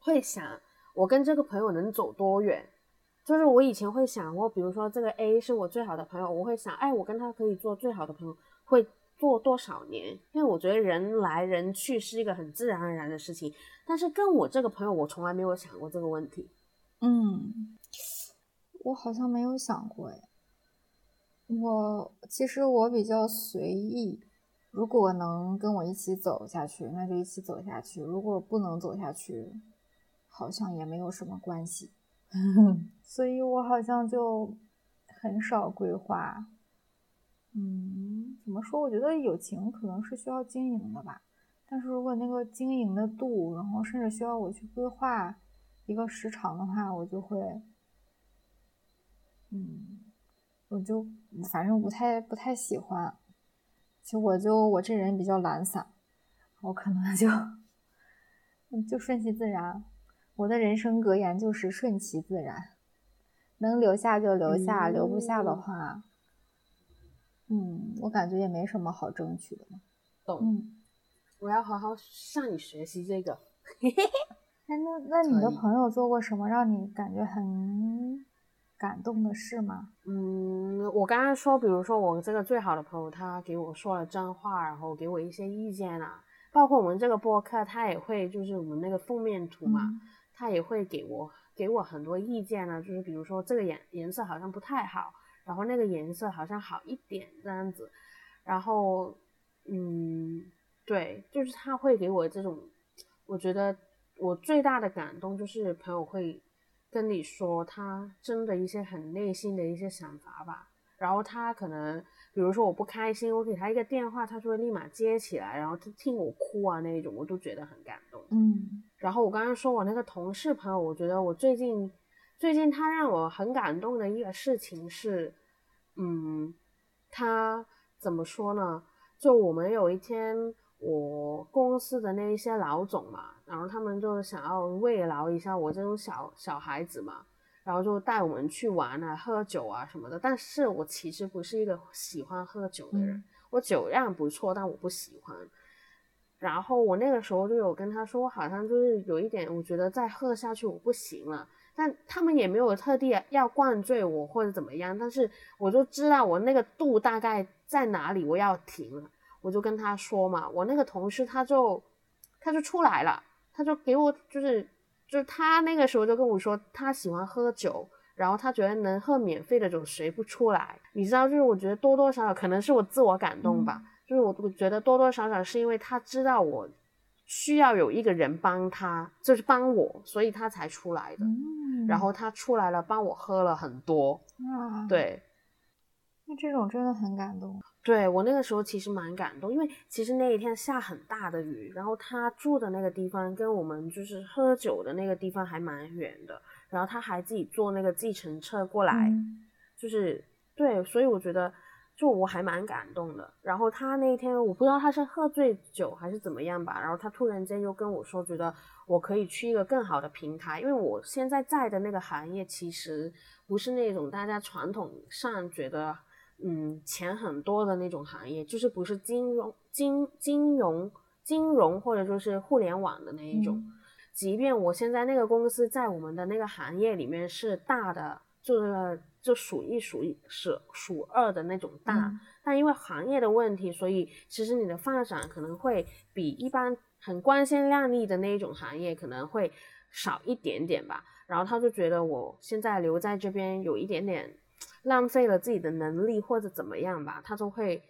会想，我跟这个朋友能走多远？就是我以前会想，过比如说这个 A 是我最好的朋友，我会想，哎，我跟他可以做最好的朋友，会做多少年？因为我觉得人来人去是一个很自然而然的事情。但是跟我这个朋友，我从来没有想过这个问题。嗯，我好像没有想过哎。我其实我比较随意，如果能跟我一起走下去，那就一起走下去；如果不能走下去，好像也没有什么关系。所以我好像就很少规划。嗯，怎么说？我觉得友情可能是需要经营的吧。但是如果那个经营的度，然后甚至需要我去规划一个时长的话，我就会，嗯，我就反正不太不太喜欢。其实我就我这人比较懒散，我可能就嗯 就顺其自然。我的人生格言就是顺其自然，能留下就留下，留不下的嗯话，嗯，我感觉也没什么好争取的嘛。懂？嗯。我要好好向你学习这个。哎，那那你的朋友做过什么让你感觉很感动的事吗？嗯，我刚刚说，比如说我这个最好的朋友，他给我说了真话，然后给我一些意见啊，包括我们这个播客，他也会就是我们那个封面图嘛，嗯他也会给我给我很多意见呢，就是比如说这个颜颜色好像不太好，然后那个颜色好像好一点这样子，然后嗯，对，就是他会给我这种，我觉得我最大的感动就是朋友会跟你说他真的一些很内心的一些想法吧，然后他可能比如说我不开心，我给他一个电话，他就会立马接起来，然后他听我哭啊那一种，我都觉得很感动。嗯然后我刚刚说我那个同事朋友，我觉得我最近最近他让我很感动的一个事情是，嗯，他怎么说呢？就我们有一天，我公司的那一些老总嘛，然后他们就想要慰劳一下我这种小小孩子嘛，然后就带我们去玩啊、喝酒啊什么的。但是我其实不是一个喜欢喝酒的人，嗯我酒量不错，但我不喜欢。然后我那个时候就有跟他说，好像就是有一点，我觉得再喝下去我不行了。但他们也没有特地要灌醉我或者怎么样，但是我就知道我那个度大概在哪里，我要停了。我就跟他说嘛，我那个同事他就他就出来了，他就给我就是就是他那个时候就跟我说，他喜欢喝酒，然后他觉得能喝免费的酒谁不出来？你知道，就是我觉得多多少少可能是我自我感动吧，就是我我觉得多多少少是因为他知道我需要有一个人帮他，就是帮我，所以他才出来的。嗯，然后他出来了，帮我喝了很多。啊，，对，那这种真的很感动。对我那个时候其实蛮感动，因为其实那一天下很大的雨，然后他住的那个地方跟我们就是喝酒的那个地方还蛮远的，然后他还自己坐那个计程车过来，嗯就是对，所以我觉得就我还蛮感动的。然后他那一天我不知道他是喝醉酒还是怎么样吧，然后他突然间又跟我说，觉得我可以去一个更好的平台，因为我现在在的那个行业其实不是那种大家传统上觉得嗯钱很多的那种行业，就是不是金融金金融金融或者就是互联网的那一种。嗯即便我现在那个公司在我们的那个行业里面是大的，就是就数一数一数数二的那种大，嗯但因为行业的问题，所以其实你的发展可能会比一般很光鲜亮丽的那一种行业可能会少一点点吧。然后他就觉得我现在留在这边有一点点浪费了自己的能力或者怎么样吧，他就会。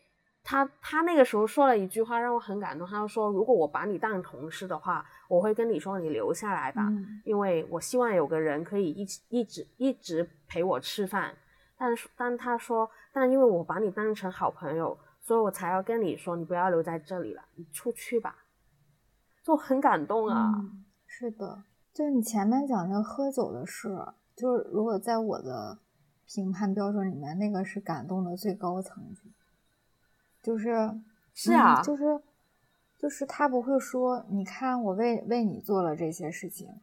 他他那个时候说了一句话让我很感动，他就说：“如果我把你当同事的话，我会跟你说你留下来吧，嗯因为我希望有个人可以一起一直一直陪我吃饭。但是但他说，但因为我把你当成好朋友，所以我才要跟你说，你不要留在这里了，你出去吧。就很感动啊，嗯，是的，就是你前面讲那个喝酒的事，就是如果在我的评判标准里面，那个是感动的最高层级。就是是啊嗯就是就是他不会说，你看我为为你做了这些事情，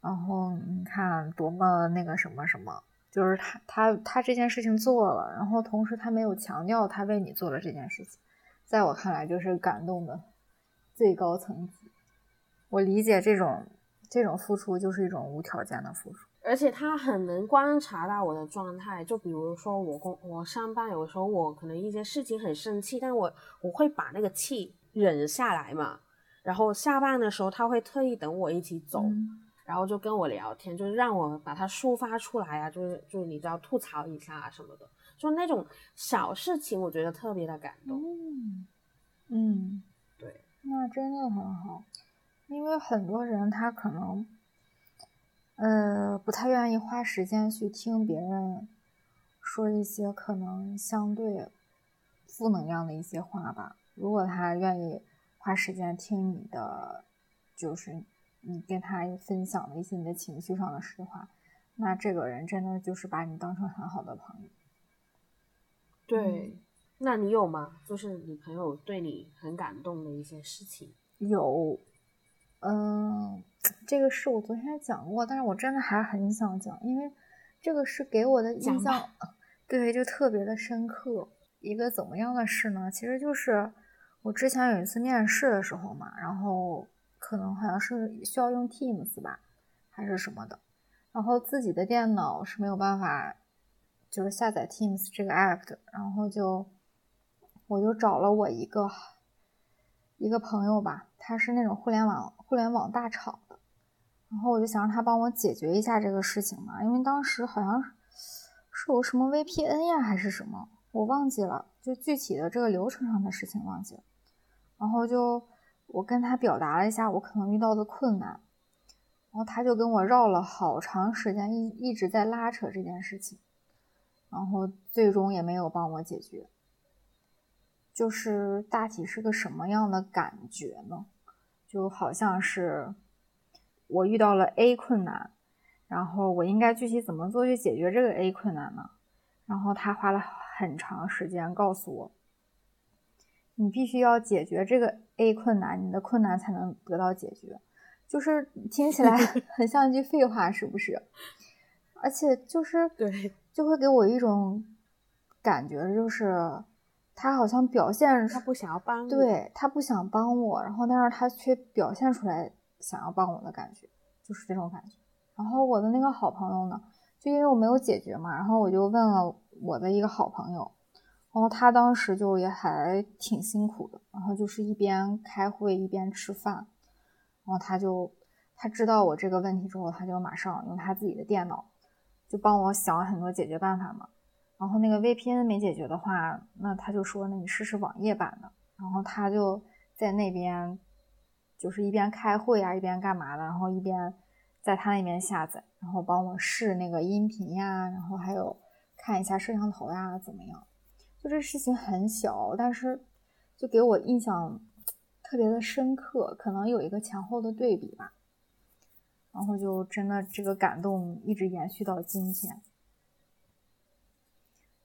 然后你看多么那个什么什么，就是他他他这件事情做了，然后同时他没有强调他为你做了这件事情，在我看来就是感动的最高层级。我理解这种这种付出就是一种无条件的付出，而且他很能观察到我的状态。就比如说我工我上班，有时候我可能一些事情很生气，但我我会把那个气忍下来嘛。然后下班的时候，他会特意等我一起走。然后就跟我聊天，就是让我把它抒发出来啊，就是就是你知道吐槽一下啊什么的，就那种小事情，我觉得特别的感动。嗯嗯，对，那真的很好，因为很多人他可能呃不太愿意花时间去听别人说一些可能相对负能量的一些话吧。如果他愿意花时间听你的，就是。你跟他分享的一些你的情绪上的实话，那这个人真的就是把你当成很好的朋友。对，那你有吗？就是你朋友对你很感动的一些事情？有，嗯，这个事我昨天讲过，但是我真的还很想讲，因为这个是给我的印象，对，就特别的深刻。一个怎么样的事呢？其实就是我之前有一次面试的时候嘛，然后。可能好像是需要用 Teams 吧，还是什么的，然后自己的电脑是没有办法，就是下载 Teams 这个 app 的，然后就我就找了我一个一个朋友吧，他是那种互联网互联网大厂的，然后我就想让他帮我解决一下这个事情嘛，因为当时好像是有什么 VPN 呀还是什么，我忘记了，就具体的这个流程上的事情忘记了，然后就。我跟他表达了一下我可能遇到的困难，然后他就跟我绕了好长时间，一一直在拉扯这件事情，然后最终也没有帮我解决。就是大体是个什么样的感觉呢？就好像是我遇到了 A 困难，然后我应该具体怎么做去解决这个 A 困难呢？然后他花了很长时间告诉我。你必须要解决这个 A 困难，你的困难才能得到解决。就是听起来 很像一句废话，是不是？而且就是对，就会给我一种感觉，就是他好像表现他不想要帮，对他不想帮我，然后但是他却表现出来想要帮我的感觉，就是这种感觉。然后我的那个好朋友呢，就因为我没有解决嘛，然后我就问了我的一个好朋友。然后他当时就也还挺辛苦的，然后就是一边开会一边吃饭，然后他就他知道我这个问题之后，他就马上用他自己的电脑就帮我想了很多解决办法嘛。然后那个 VPN 没解决的话，那他就说那你试试网页版的。然后他就在那边就是一边开会啊一边干嘛的，然后一边在他那边下载，然后帮我试那个音频呀，然后还有看一下摄像头呀怎么样。就这事情很小，但是就给我印象特别的深刻，可能有一个前后的对比吧。然后就真的这个感动一直延续到今天，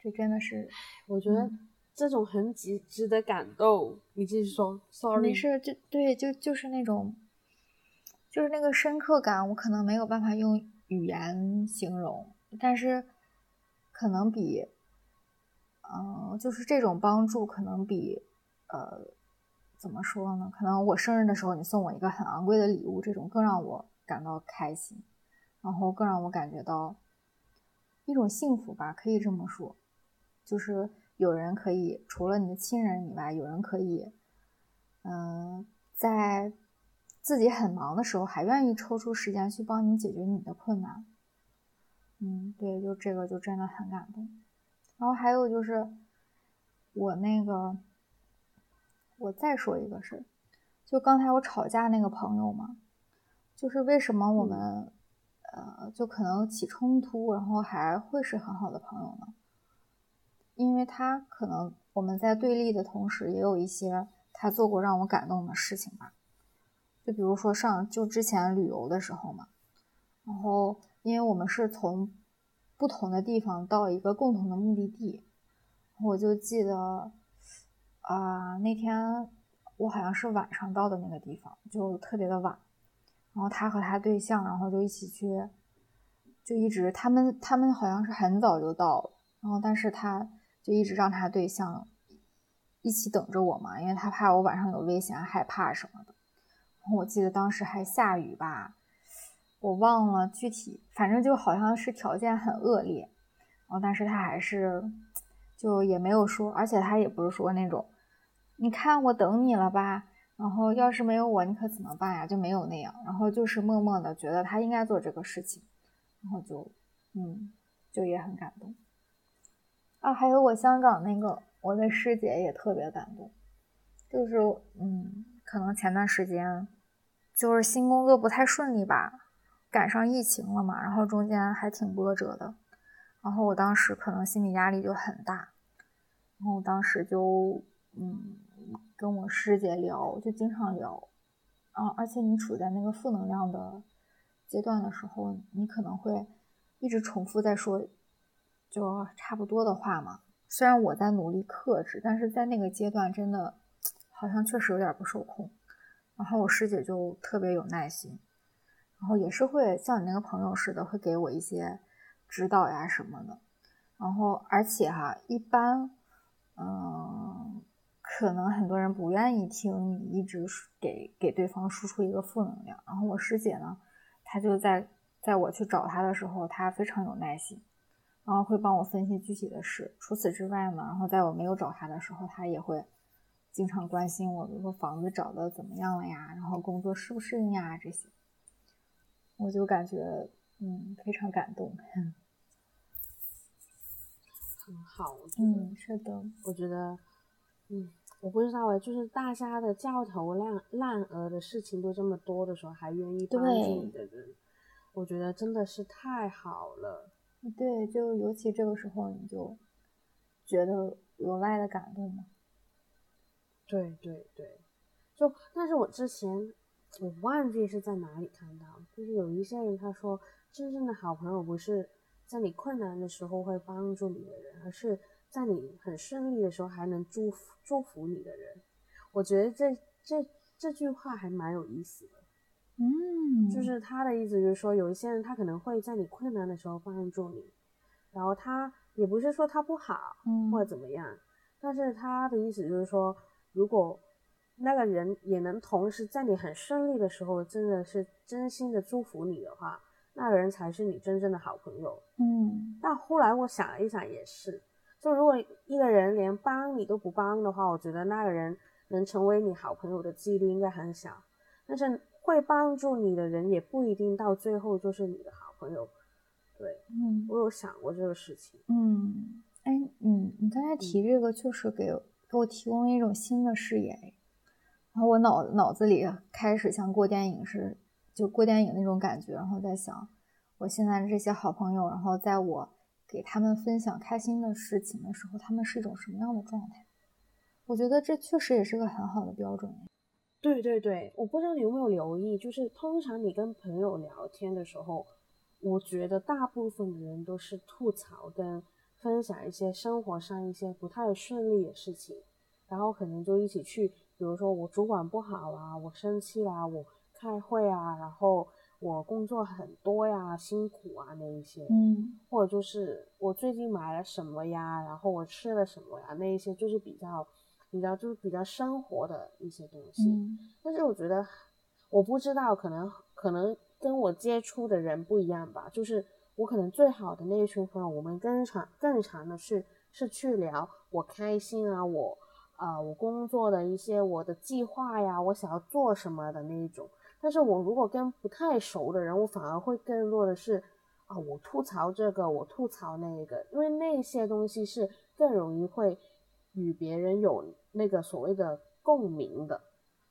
这真的是我觉得这种很值值得感动。你继续说，sorry，没事，就对，就就是那种，就是那个深刻感，我可能没有办法用语言形容，但是可能比。嗯，就是这种帮助可能比，呃，怎么说呢？可能我生日的时候你送我一个很昂贵的礼物，这种更让我感到开心，然后更让我感觉到一种幸福吧，可以这么说。就是有人可以除了你的亲人以外，有人可以，嗯，在自己很忙的时候还愿意抽出时间去帮你解决你的困难。嗯，对，就这个就真的很感动。然后还有就是，我那个，我再说一个事儿，就刚才我吵架那个朋友嘛，就是为什么我们，呃，就可能起冲突，然后还会是很好的朋友呢？因为他可能我们在对立的同时，也有一些他做过让我感动的事情吧。就比如说上就之前旅游的时候嘛，然后因为我们是从。不同的地方到一个共同的目的地，我就记得，啊，那天我好像是晚上到的那个地方，就特别的晚。然后他和他对象，然后就一起去，就一直他们他们好像是很早就到了，然后但是他就一直让他对象一起等着我嘛，因为他怕我晚上有危险，害怕什么的。然后我记得当时还下雨吧，我忘了具体，反正就好像是条件很恶劣。然后但是他还是就也没有说，而且他也不是说那种，你看我等你了吧。然后要是没有我，你可怎么办呀？就没有那样，然后就是默默的觉得他应该做这个事情，然后就，嗯，就也很感动。啊，还有我香港那个我的师姐也特别感动，就是，嗯，可能前段时间就是新工作不太顺利吧，赶上疫情了嘛，然后中间还挺波折的，然后我当时可能心理压力就很大，然后当时就，嗯。跟我师姐聊，就经常聊，啊，而且你处在那个负能量的阶段的时候，你可能会一直重复在说就差不多的话嘛。虽然我在努力克制，但是在那个阶段真的好像确实有点不受控。然后我师姐就特别有耐心，然后也是会像你那个朋友似的，会给我一些指导呀什么的。然后而且哈，一般，嗯。可能很多人不愿意听你一直给给对方输出一个负能量，然后我师姐呢，她就在在我去找她的时候，她非常有耐心，然后会帮我分析具体的事。除此之外呢，然后在我没有找他的时候，他也会经常关心我，比如说房子找的怎么样了呀，然后工作适不适应呀这些，我就感觉嗯非常感动，很好，嗯，是的，我觉得，嗯。我不知道哎，就是大家的焦头烂烂额的事情都这么多的时候，还愿意帮助你的人，我觉得真的是太好了。对，就尤其这个时候，你就觉得额外的感动嘛。对对对，就但是我之前我忘记是在哪里看到，就是有一些人他说，真正的好朋友不是在你困难的时候会帮助你的人，而是。在你很顺利的时候还能祝福祝福你的人，我觉得这这这句话还蛮有意思的。嗯，就是他的意思就是说，有一些人他可能会在你困难的时候帮助你，然后他也不是说他不好，嗯，或者怎么样，但是他的意思就是说，如果那个人也能同时在你很顺利的时候，真的是真心的祝福你的话，那个人才是你真正的好朋友。嗯，但后来我想了一想，也是。就如果一个人连帮你都不帮的话，我觉得那个人能成为你好朋友的几率应该很小。但是会帮助你的人也不一定到最后就是你的好朋友。对，嗯，我有想过这个事情。嗯，哎，你，你刚才提这个，确实给给我提供一种新的视野。然后我脑脑子里开始像过电影似，就过电影那种感觉，然后在想我现在的这些好朋友，然后在我。给他们分享开心的事情的时候，他们是一种什么样的状态？我觉得这确实也是个很好的标准。对对对，我不知道你有没有留意，就是通常你跟朋友聊天的时候，我觉得大部分的人都是吐槽跟分享一些生活上一些不太顺利的事情，然后可能就一起去，比如说我主管不好啊，我生气啦，我开会啊，然后。我工作很多呀，辛苦啊那一些，嗯，或者就是我最近买了什么呀，然后我吃了什么呀，那一些就是比较，比较就是比较生活的一些东西。但是我觉得，我不知道，可能可能跟我接触的人不一样吧。就是我可能最好的那一群朋友，我们更常更常的是是去聊我开心啊，我啊我工作的一些我的计划呀，我想要做什么的那一种。但是我如果跟不太熟的人，我反而会更多的是，啊，我吐槽这个，我吐槽那个，因为那些东西是更容易会与别人有那个所谓的共鸣的。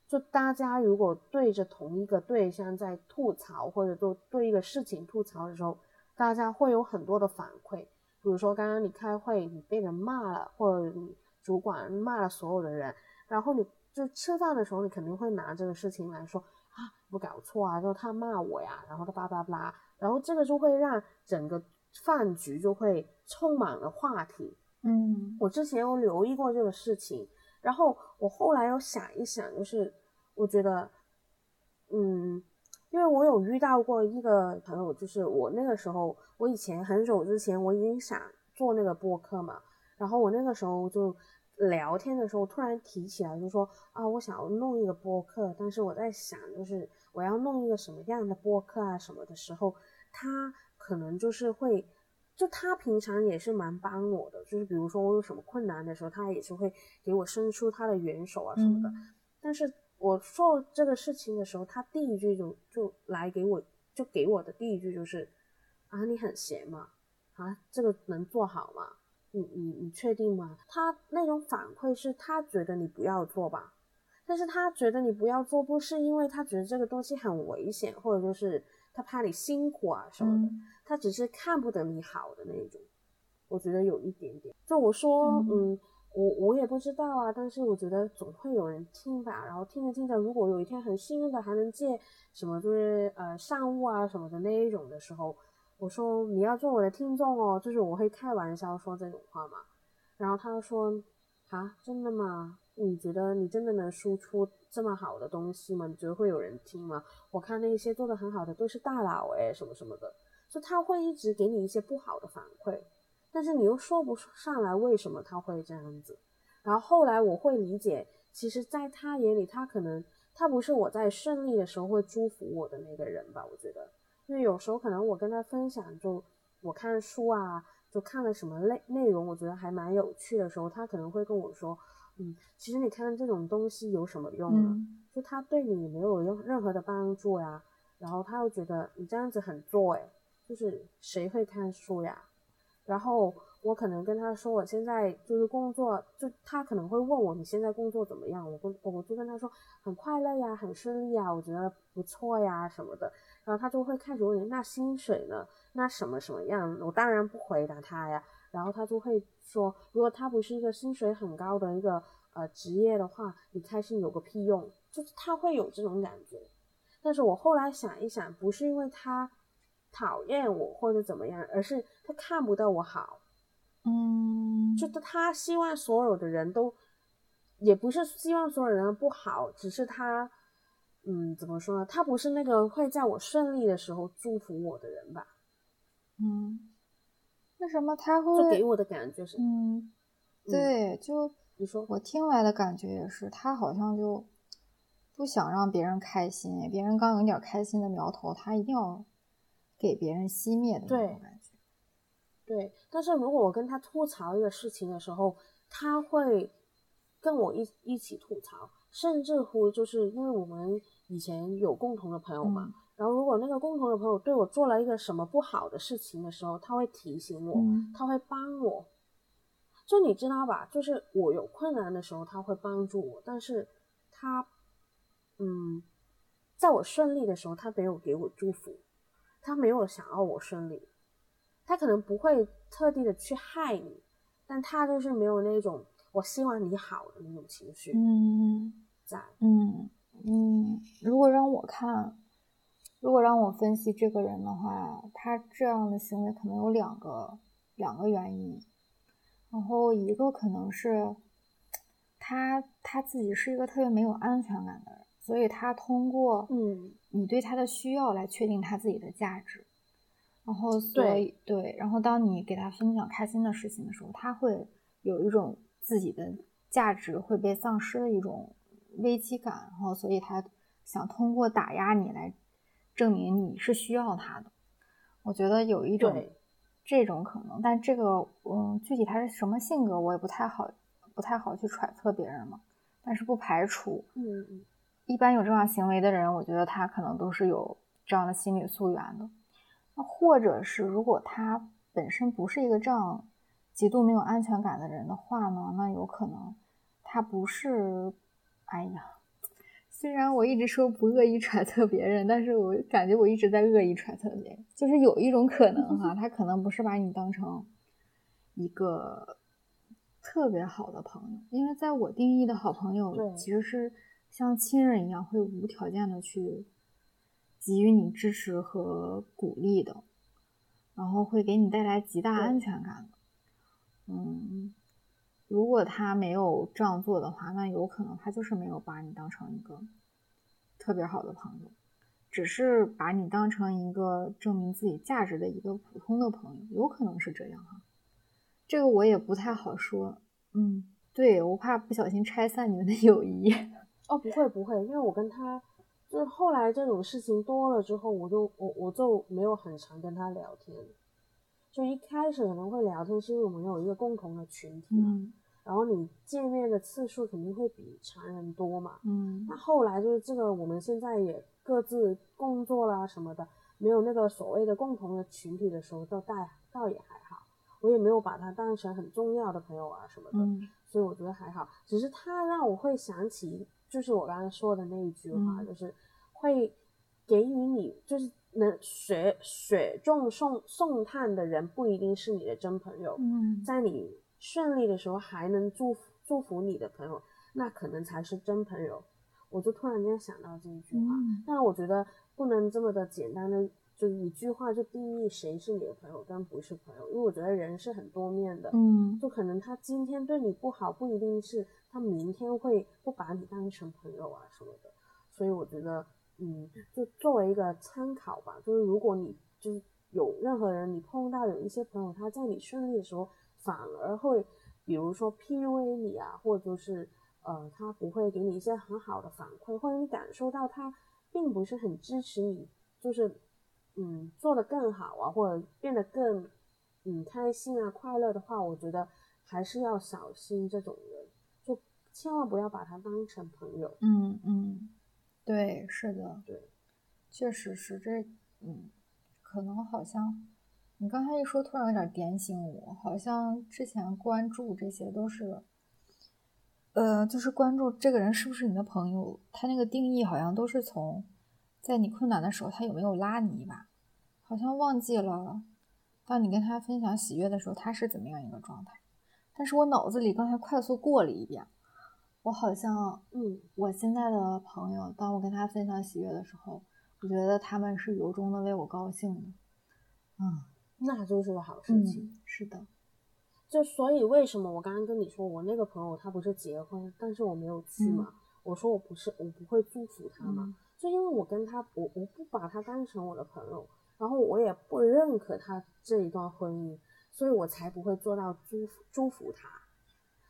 就大家如果对着同一个对象在吐槽，或者说对一个事情吐槽的时候，大家会有很多的反馈。比如说刚刚你开会，你被人骂了，或者你主管骂了所有的人，然后你就吃饭的时候，你肯定会拿这个事情来说。啊，不搞错啊！就他骂我呀，然后他叭叭叭，然后这个就会让整个饭局就会充满了话题。嗯，我之前有留意过这个事情，然后我后来又想一想，就是我觉得，嗯，因为我有遇到过一个朋友，就是我那个时候，我以前很久之前我已经想做那个播客嘛，然后我那个时候就聊天的时候突然提起来，就说啊，我想要弄一个播客，但是我在想，就是我要弄一个什么样的播客啊什么的时候，他可能就是会。就他平常也是蛮帮我的，就是比如说我有什么困难的时候，他也是会给我伸出他的援手啊什么的。但是我做这个事情的时候，他第一句就就来给我，就给我的第一句就是啊，你很闲吗？啊，这个能做好吗？你你你确定吗？他那种反馈是他觉得你不要做吧，但是他觉得你不要做，不是因为他觉得这个东西很危险，或者就是。他怕你辛苦啊什么的，他只是看不得你好的那种，我觉得有一点点。就我说，嗯，我我也不知道啊，但是我觉得总会有人听吧。然后听着听着，如果有一天很幸运的还能借什么就是呃善物啊什么的那一种的时候，我说你要做我的听众哦，就是我会开玩笑说这种话嘛。然后他就说，啊，真的吗？你觉得你真的能输出这么好的东西吗？你觉得会有人听吗？我看那些做的很好的都是大佬哎，什么什么的，就他会一直给你一些不好的反馈，但是你又说不上来为什么他会这样子。然后后来我会理解，其实在他眼里，他可能他不是我在顺利的时候会祝福我的那个人吧？我觉得，因为有时候可能我跟他分享，就我看书啊，就看了什么内内容，我觉得还蛮有趣的时候，他可能会跟我说。嗯，其实你看这种东西有什么用呢？就他对你没有任任何的帮助呀，然后他又觉得你这样子很做哎，就是谁会看书呀？然后我可能跟他说我现在就是工作，就他可能会问我你现在工作怎么样？我跟我就跟他说很快乐呀，很顺利呀，我觉得不错呀什么的。然后他就会开始问你那薪水呢？那什么什么样？我当然不回答他呀。然后他就会说，如果他不是一个薪水很高的一个呃职业的话，你开心有个屁用，就是他会有这种感觉。但是我后来想一想，不是因为他讨厌我或者怎么样，而是他看不到我好。嗯，就他希望所有的人都，也不是希望所有人不好，只是他，嗯，怎么说呢？他不是那个会在我顺利的时候祝福我的人吧？嗯。为什么他会？就给我的感觉是，嗯，对，就你说，我听来的感觉也是，他好像就不想让别人开心，别人刚有点开心的苗头，他一定要给别人熄灭的那种感觉。对，但是如果我跟他吐槽一个事情的时候，他会跟我一一起吐槽，甚至乎就是因为我们以前有共同的朋友嘛。然后，如果那个共同的朋友对我做了一个什么不好的事情的时候，他会提醒我，他会帮我。就你知道吧？就是我有困难的时候，他会帮助我。但是，他，嗯，在我顺利的时候，他没有给我祝福，他没有想要我顺利。他可能不会特地的去害你，但他就是没有那种我希望你好的那种情绪。嗯，在，嗯嗯，如果让我看。如果让我分析这个人的话，他这样的行为可能有两个两个原因，然后一个可能是他他自己是一个特别没有安全感的人，所以他通过嗯你对他的需要来确定他自己的价值，然后所以对，然后当你给他分享开心的事情的时候，他会有一种自己的价值会被丧失的一种危机感，然后所以他想通过打压你来。证明你是需要他的，我觉得有一种这种可能，但这个嗯，具体他是什么性格，我也不太好，不太好去揣测别人嘛。但是不排除，嗯嗯，一般有这样行为的人，我觉得他可能都是有这样的心理溯源的。那或者是如果他本身不是一个这样极度没有安全感的人的话呢，那有可能他不是，哎呀。虽然我一直说不恶意揣测别人，但是我感觉我一直在恶意揣测别人。就是有一种可能哈，他可能不是把你当成一个特别好的朋友，因为在我定义的好朋友，其实是像亲人一样，会无条件的去给予你支持和鼓励的，然后会给你带来极大安全感的。嗯。如果他没有这样做的话，那有可能他就是没有把你当成一个特别好的朋友。只是把你当成一个证明自己价值的一个普通的朋友，有可能是这样哈。这个我也不太好说。嗯，对我怕不小心拆散你们的 友谊。哦，不会不会，因为我跟他就是后来这种事情多了之后，我就我我就没有很常跟他聊天。就一开始可能会聊天，是因为我们有一个共同的群体嘛。嗯然后你见面的次数肯定会比常人多嘛。嗯那后来就是这个，我们现在也各自工作啦什么的，没有那个所谓的共同的群体的时候，倒倒倒也还好。我也没有把他当成很重要的朋友啊什么的，嗯所以我觉得还好。只是他让我会想起，就是我刚才说的那一句话，嗯就是会给予你，就是能雪雪中送送炭的人，不一定是你的真朋友。嗯在你顺利的时候还能祝福祝福你的朋友，那可能才是真朋友。我就突然间想到这一句话，嗯但我觉得不能这么的简单的就一句话就定义谁是你的朋友跟不是朋友，因为我觉得人是很多面的，嗯就可能他今天对你不好，不一定是他明天会不把你当成朋友啊什么的。所以我觉得，嗯，就作为一个参考吧，就是如果你就是有任何人，你碰到有一些朋友，他在你顺利的时候，反而会，比如说 PUA 你啊，或者就是呃，他不会给你一些很好的反馈，或者你感受到他并不是很支持你，就是嗯做得更好啊，或者变得更嗯开心啊、快乐的话，我觉得还是要小心这种人，就千万不要把他当成朋友。嗯嗯，对，是的，对，确实是这，嗯，可能好像你刚才一说，突然有点点醒我，好像之前关注这些都是，呃，就是关注这个人是不是你的朋友，他那个定义好像都是从在你困难的时候，他有没有拉你一把，好像忘记了，当你跟他分享喜悦的时候，他是怎么样一个状态。但是我脑子里刚才快速过了一遍，我好像嗯我现在的朋友，当我跟他分享喜悦的时候，我觉得他们是由衷的为我高兴的。嗯那就是个好事情。嗯，是的，就所以为什么我刚刚跟你说，我那个朋友他不是结婚，但是我没有去嘛，我说我不是，我不会祝福他嘛，嗯就因为我跟他，我我不把他当成我的朋友，然后我也不认可他这一段婚姻，所以我才不会做到祝福祝福他。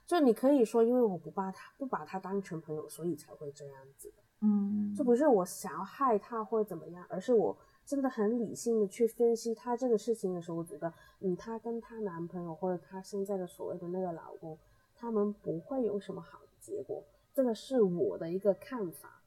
就你可以说，因为我不把他不把他当成朋友，所以才会这样子的。嗯，这不是我想要害他或者怎么样，而是我真的很理性的去分析他这个事情的时候，我觉得，嗯，她跟她男朋友或者她现在的所谓的那个老公，他们不会有什么好的结果，这个是我的一个看法。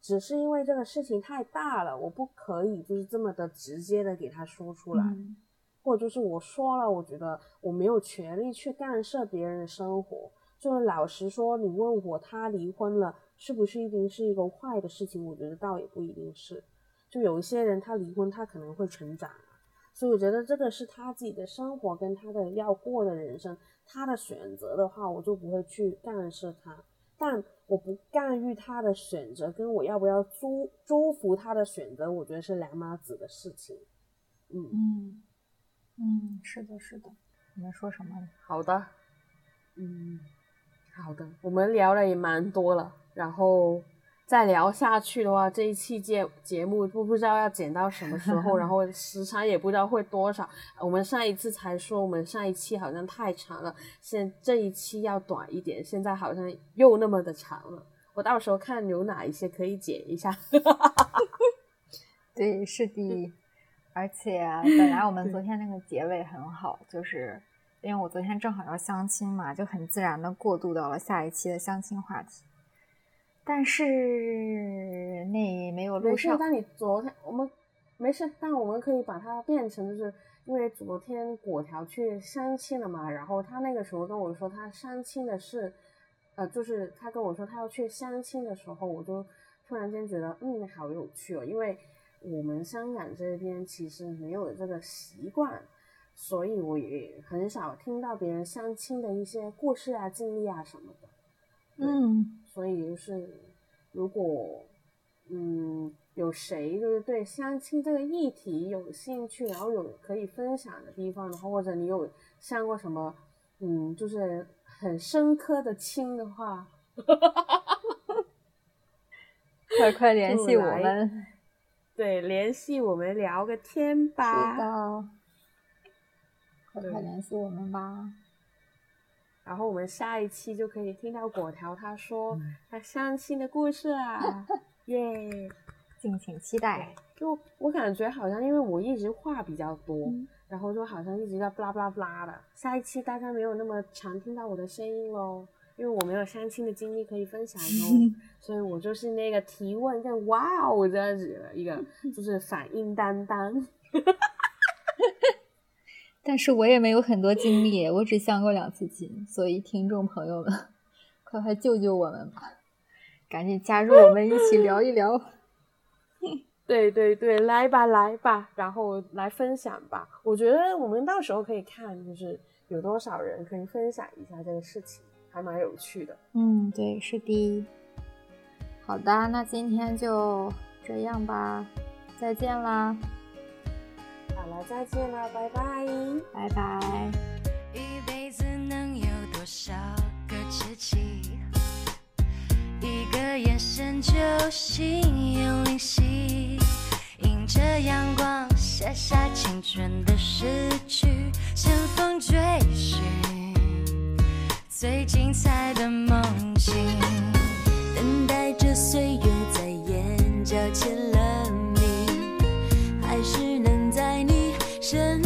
只是因为这个事情太大了，我不可以就是这么的直接的给他说出来，嗯或者就是我说了，我觉得我没有权利去干涉别人的生活。就是老实说，你问我他离婚了是不是一定是一个坏的事情？我觉得倒也不一定是。就有一些人他离婚，他可能会成长啊，所以我觉得这个是他自己的生活跟他的要过的人生，他的选择的话，我就不会去干涉他。但我不干预他的选择，跟我要不要祝祝福他的选择，我觉得是两码子的事情。嗯，嗯嗯，是的，是的。你们说什么呢？好的，嗯，好的，我们聊了也蛮多了，然后再聊下去的话，这一期节节目不不知道要剪到什么时候，然后时长也不知道会多少。我们上一次才说我们上一期好像太长了，现这一期要短一点，现在好像又那么的长了。我到时候看有哪一些可以剪一下。对，是的。而且本来我们昨天那个结尾很好，就是因为我昨天正好要相亲嘛，就很自然的过渡到了下一期的相亲话题。但是那没有录没事，上，但你昨天我们没事，但我们可以把它变成，就是因为昨天果条去相亲了嘛，然后他那个时候跟我说他相亲的事，呃，就是他跟我说他要去相亲的时候，我就突然间觉得，嗯，好有趣哦，因为我们香港这边其实没有这个习惯，所以我也很少听到别人相亲的一些故事啊、经历啊什么的。嗯所以就是，如果嗯有谁就是对相亲这个议题有兴趣，然后有可以分享的地方的话，或者你有相过什么嗯就是很深刻的亲的话 快快联系我们。对，联系我们聊个天吧。是的，快快联系我们吧。然后我们下一期就可以听到果条他说他相亲的故事啦，耶！敬请期待。就我感觉好像因为我一直话比较多，然后就好像一直在布拉布拉布拉的。下一期大家没有那么常听到我的声音喽，因为我没有相亲的经历可以分享哦，所以我就是那个提问跟哇哦这样子的一个，就是反应担当。但是我也没有很多经历，我只相过两次亲，所以听众朋友们，快快救救我们吧！赶紧加入我们一起聊一聊。对对对，来吧来吧，然后来分享吧。我觉得我们到时候可以看，就是有多少人可以分享一下这个事情，还蛮有趣的。嗯，对，是的。好的，那今天就这样吧，再见啦。好了，再见了，拜拜，拜拜。一辈子能有多少个知己？一个眼神就心有灵犀，迎着阳光写下青春的诗句，乘风追寻最精彩的梦境，等待着岁月在眼角签了名，还是能在你身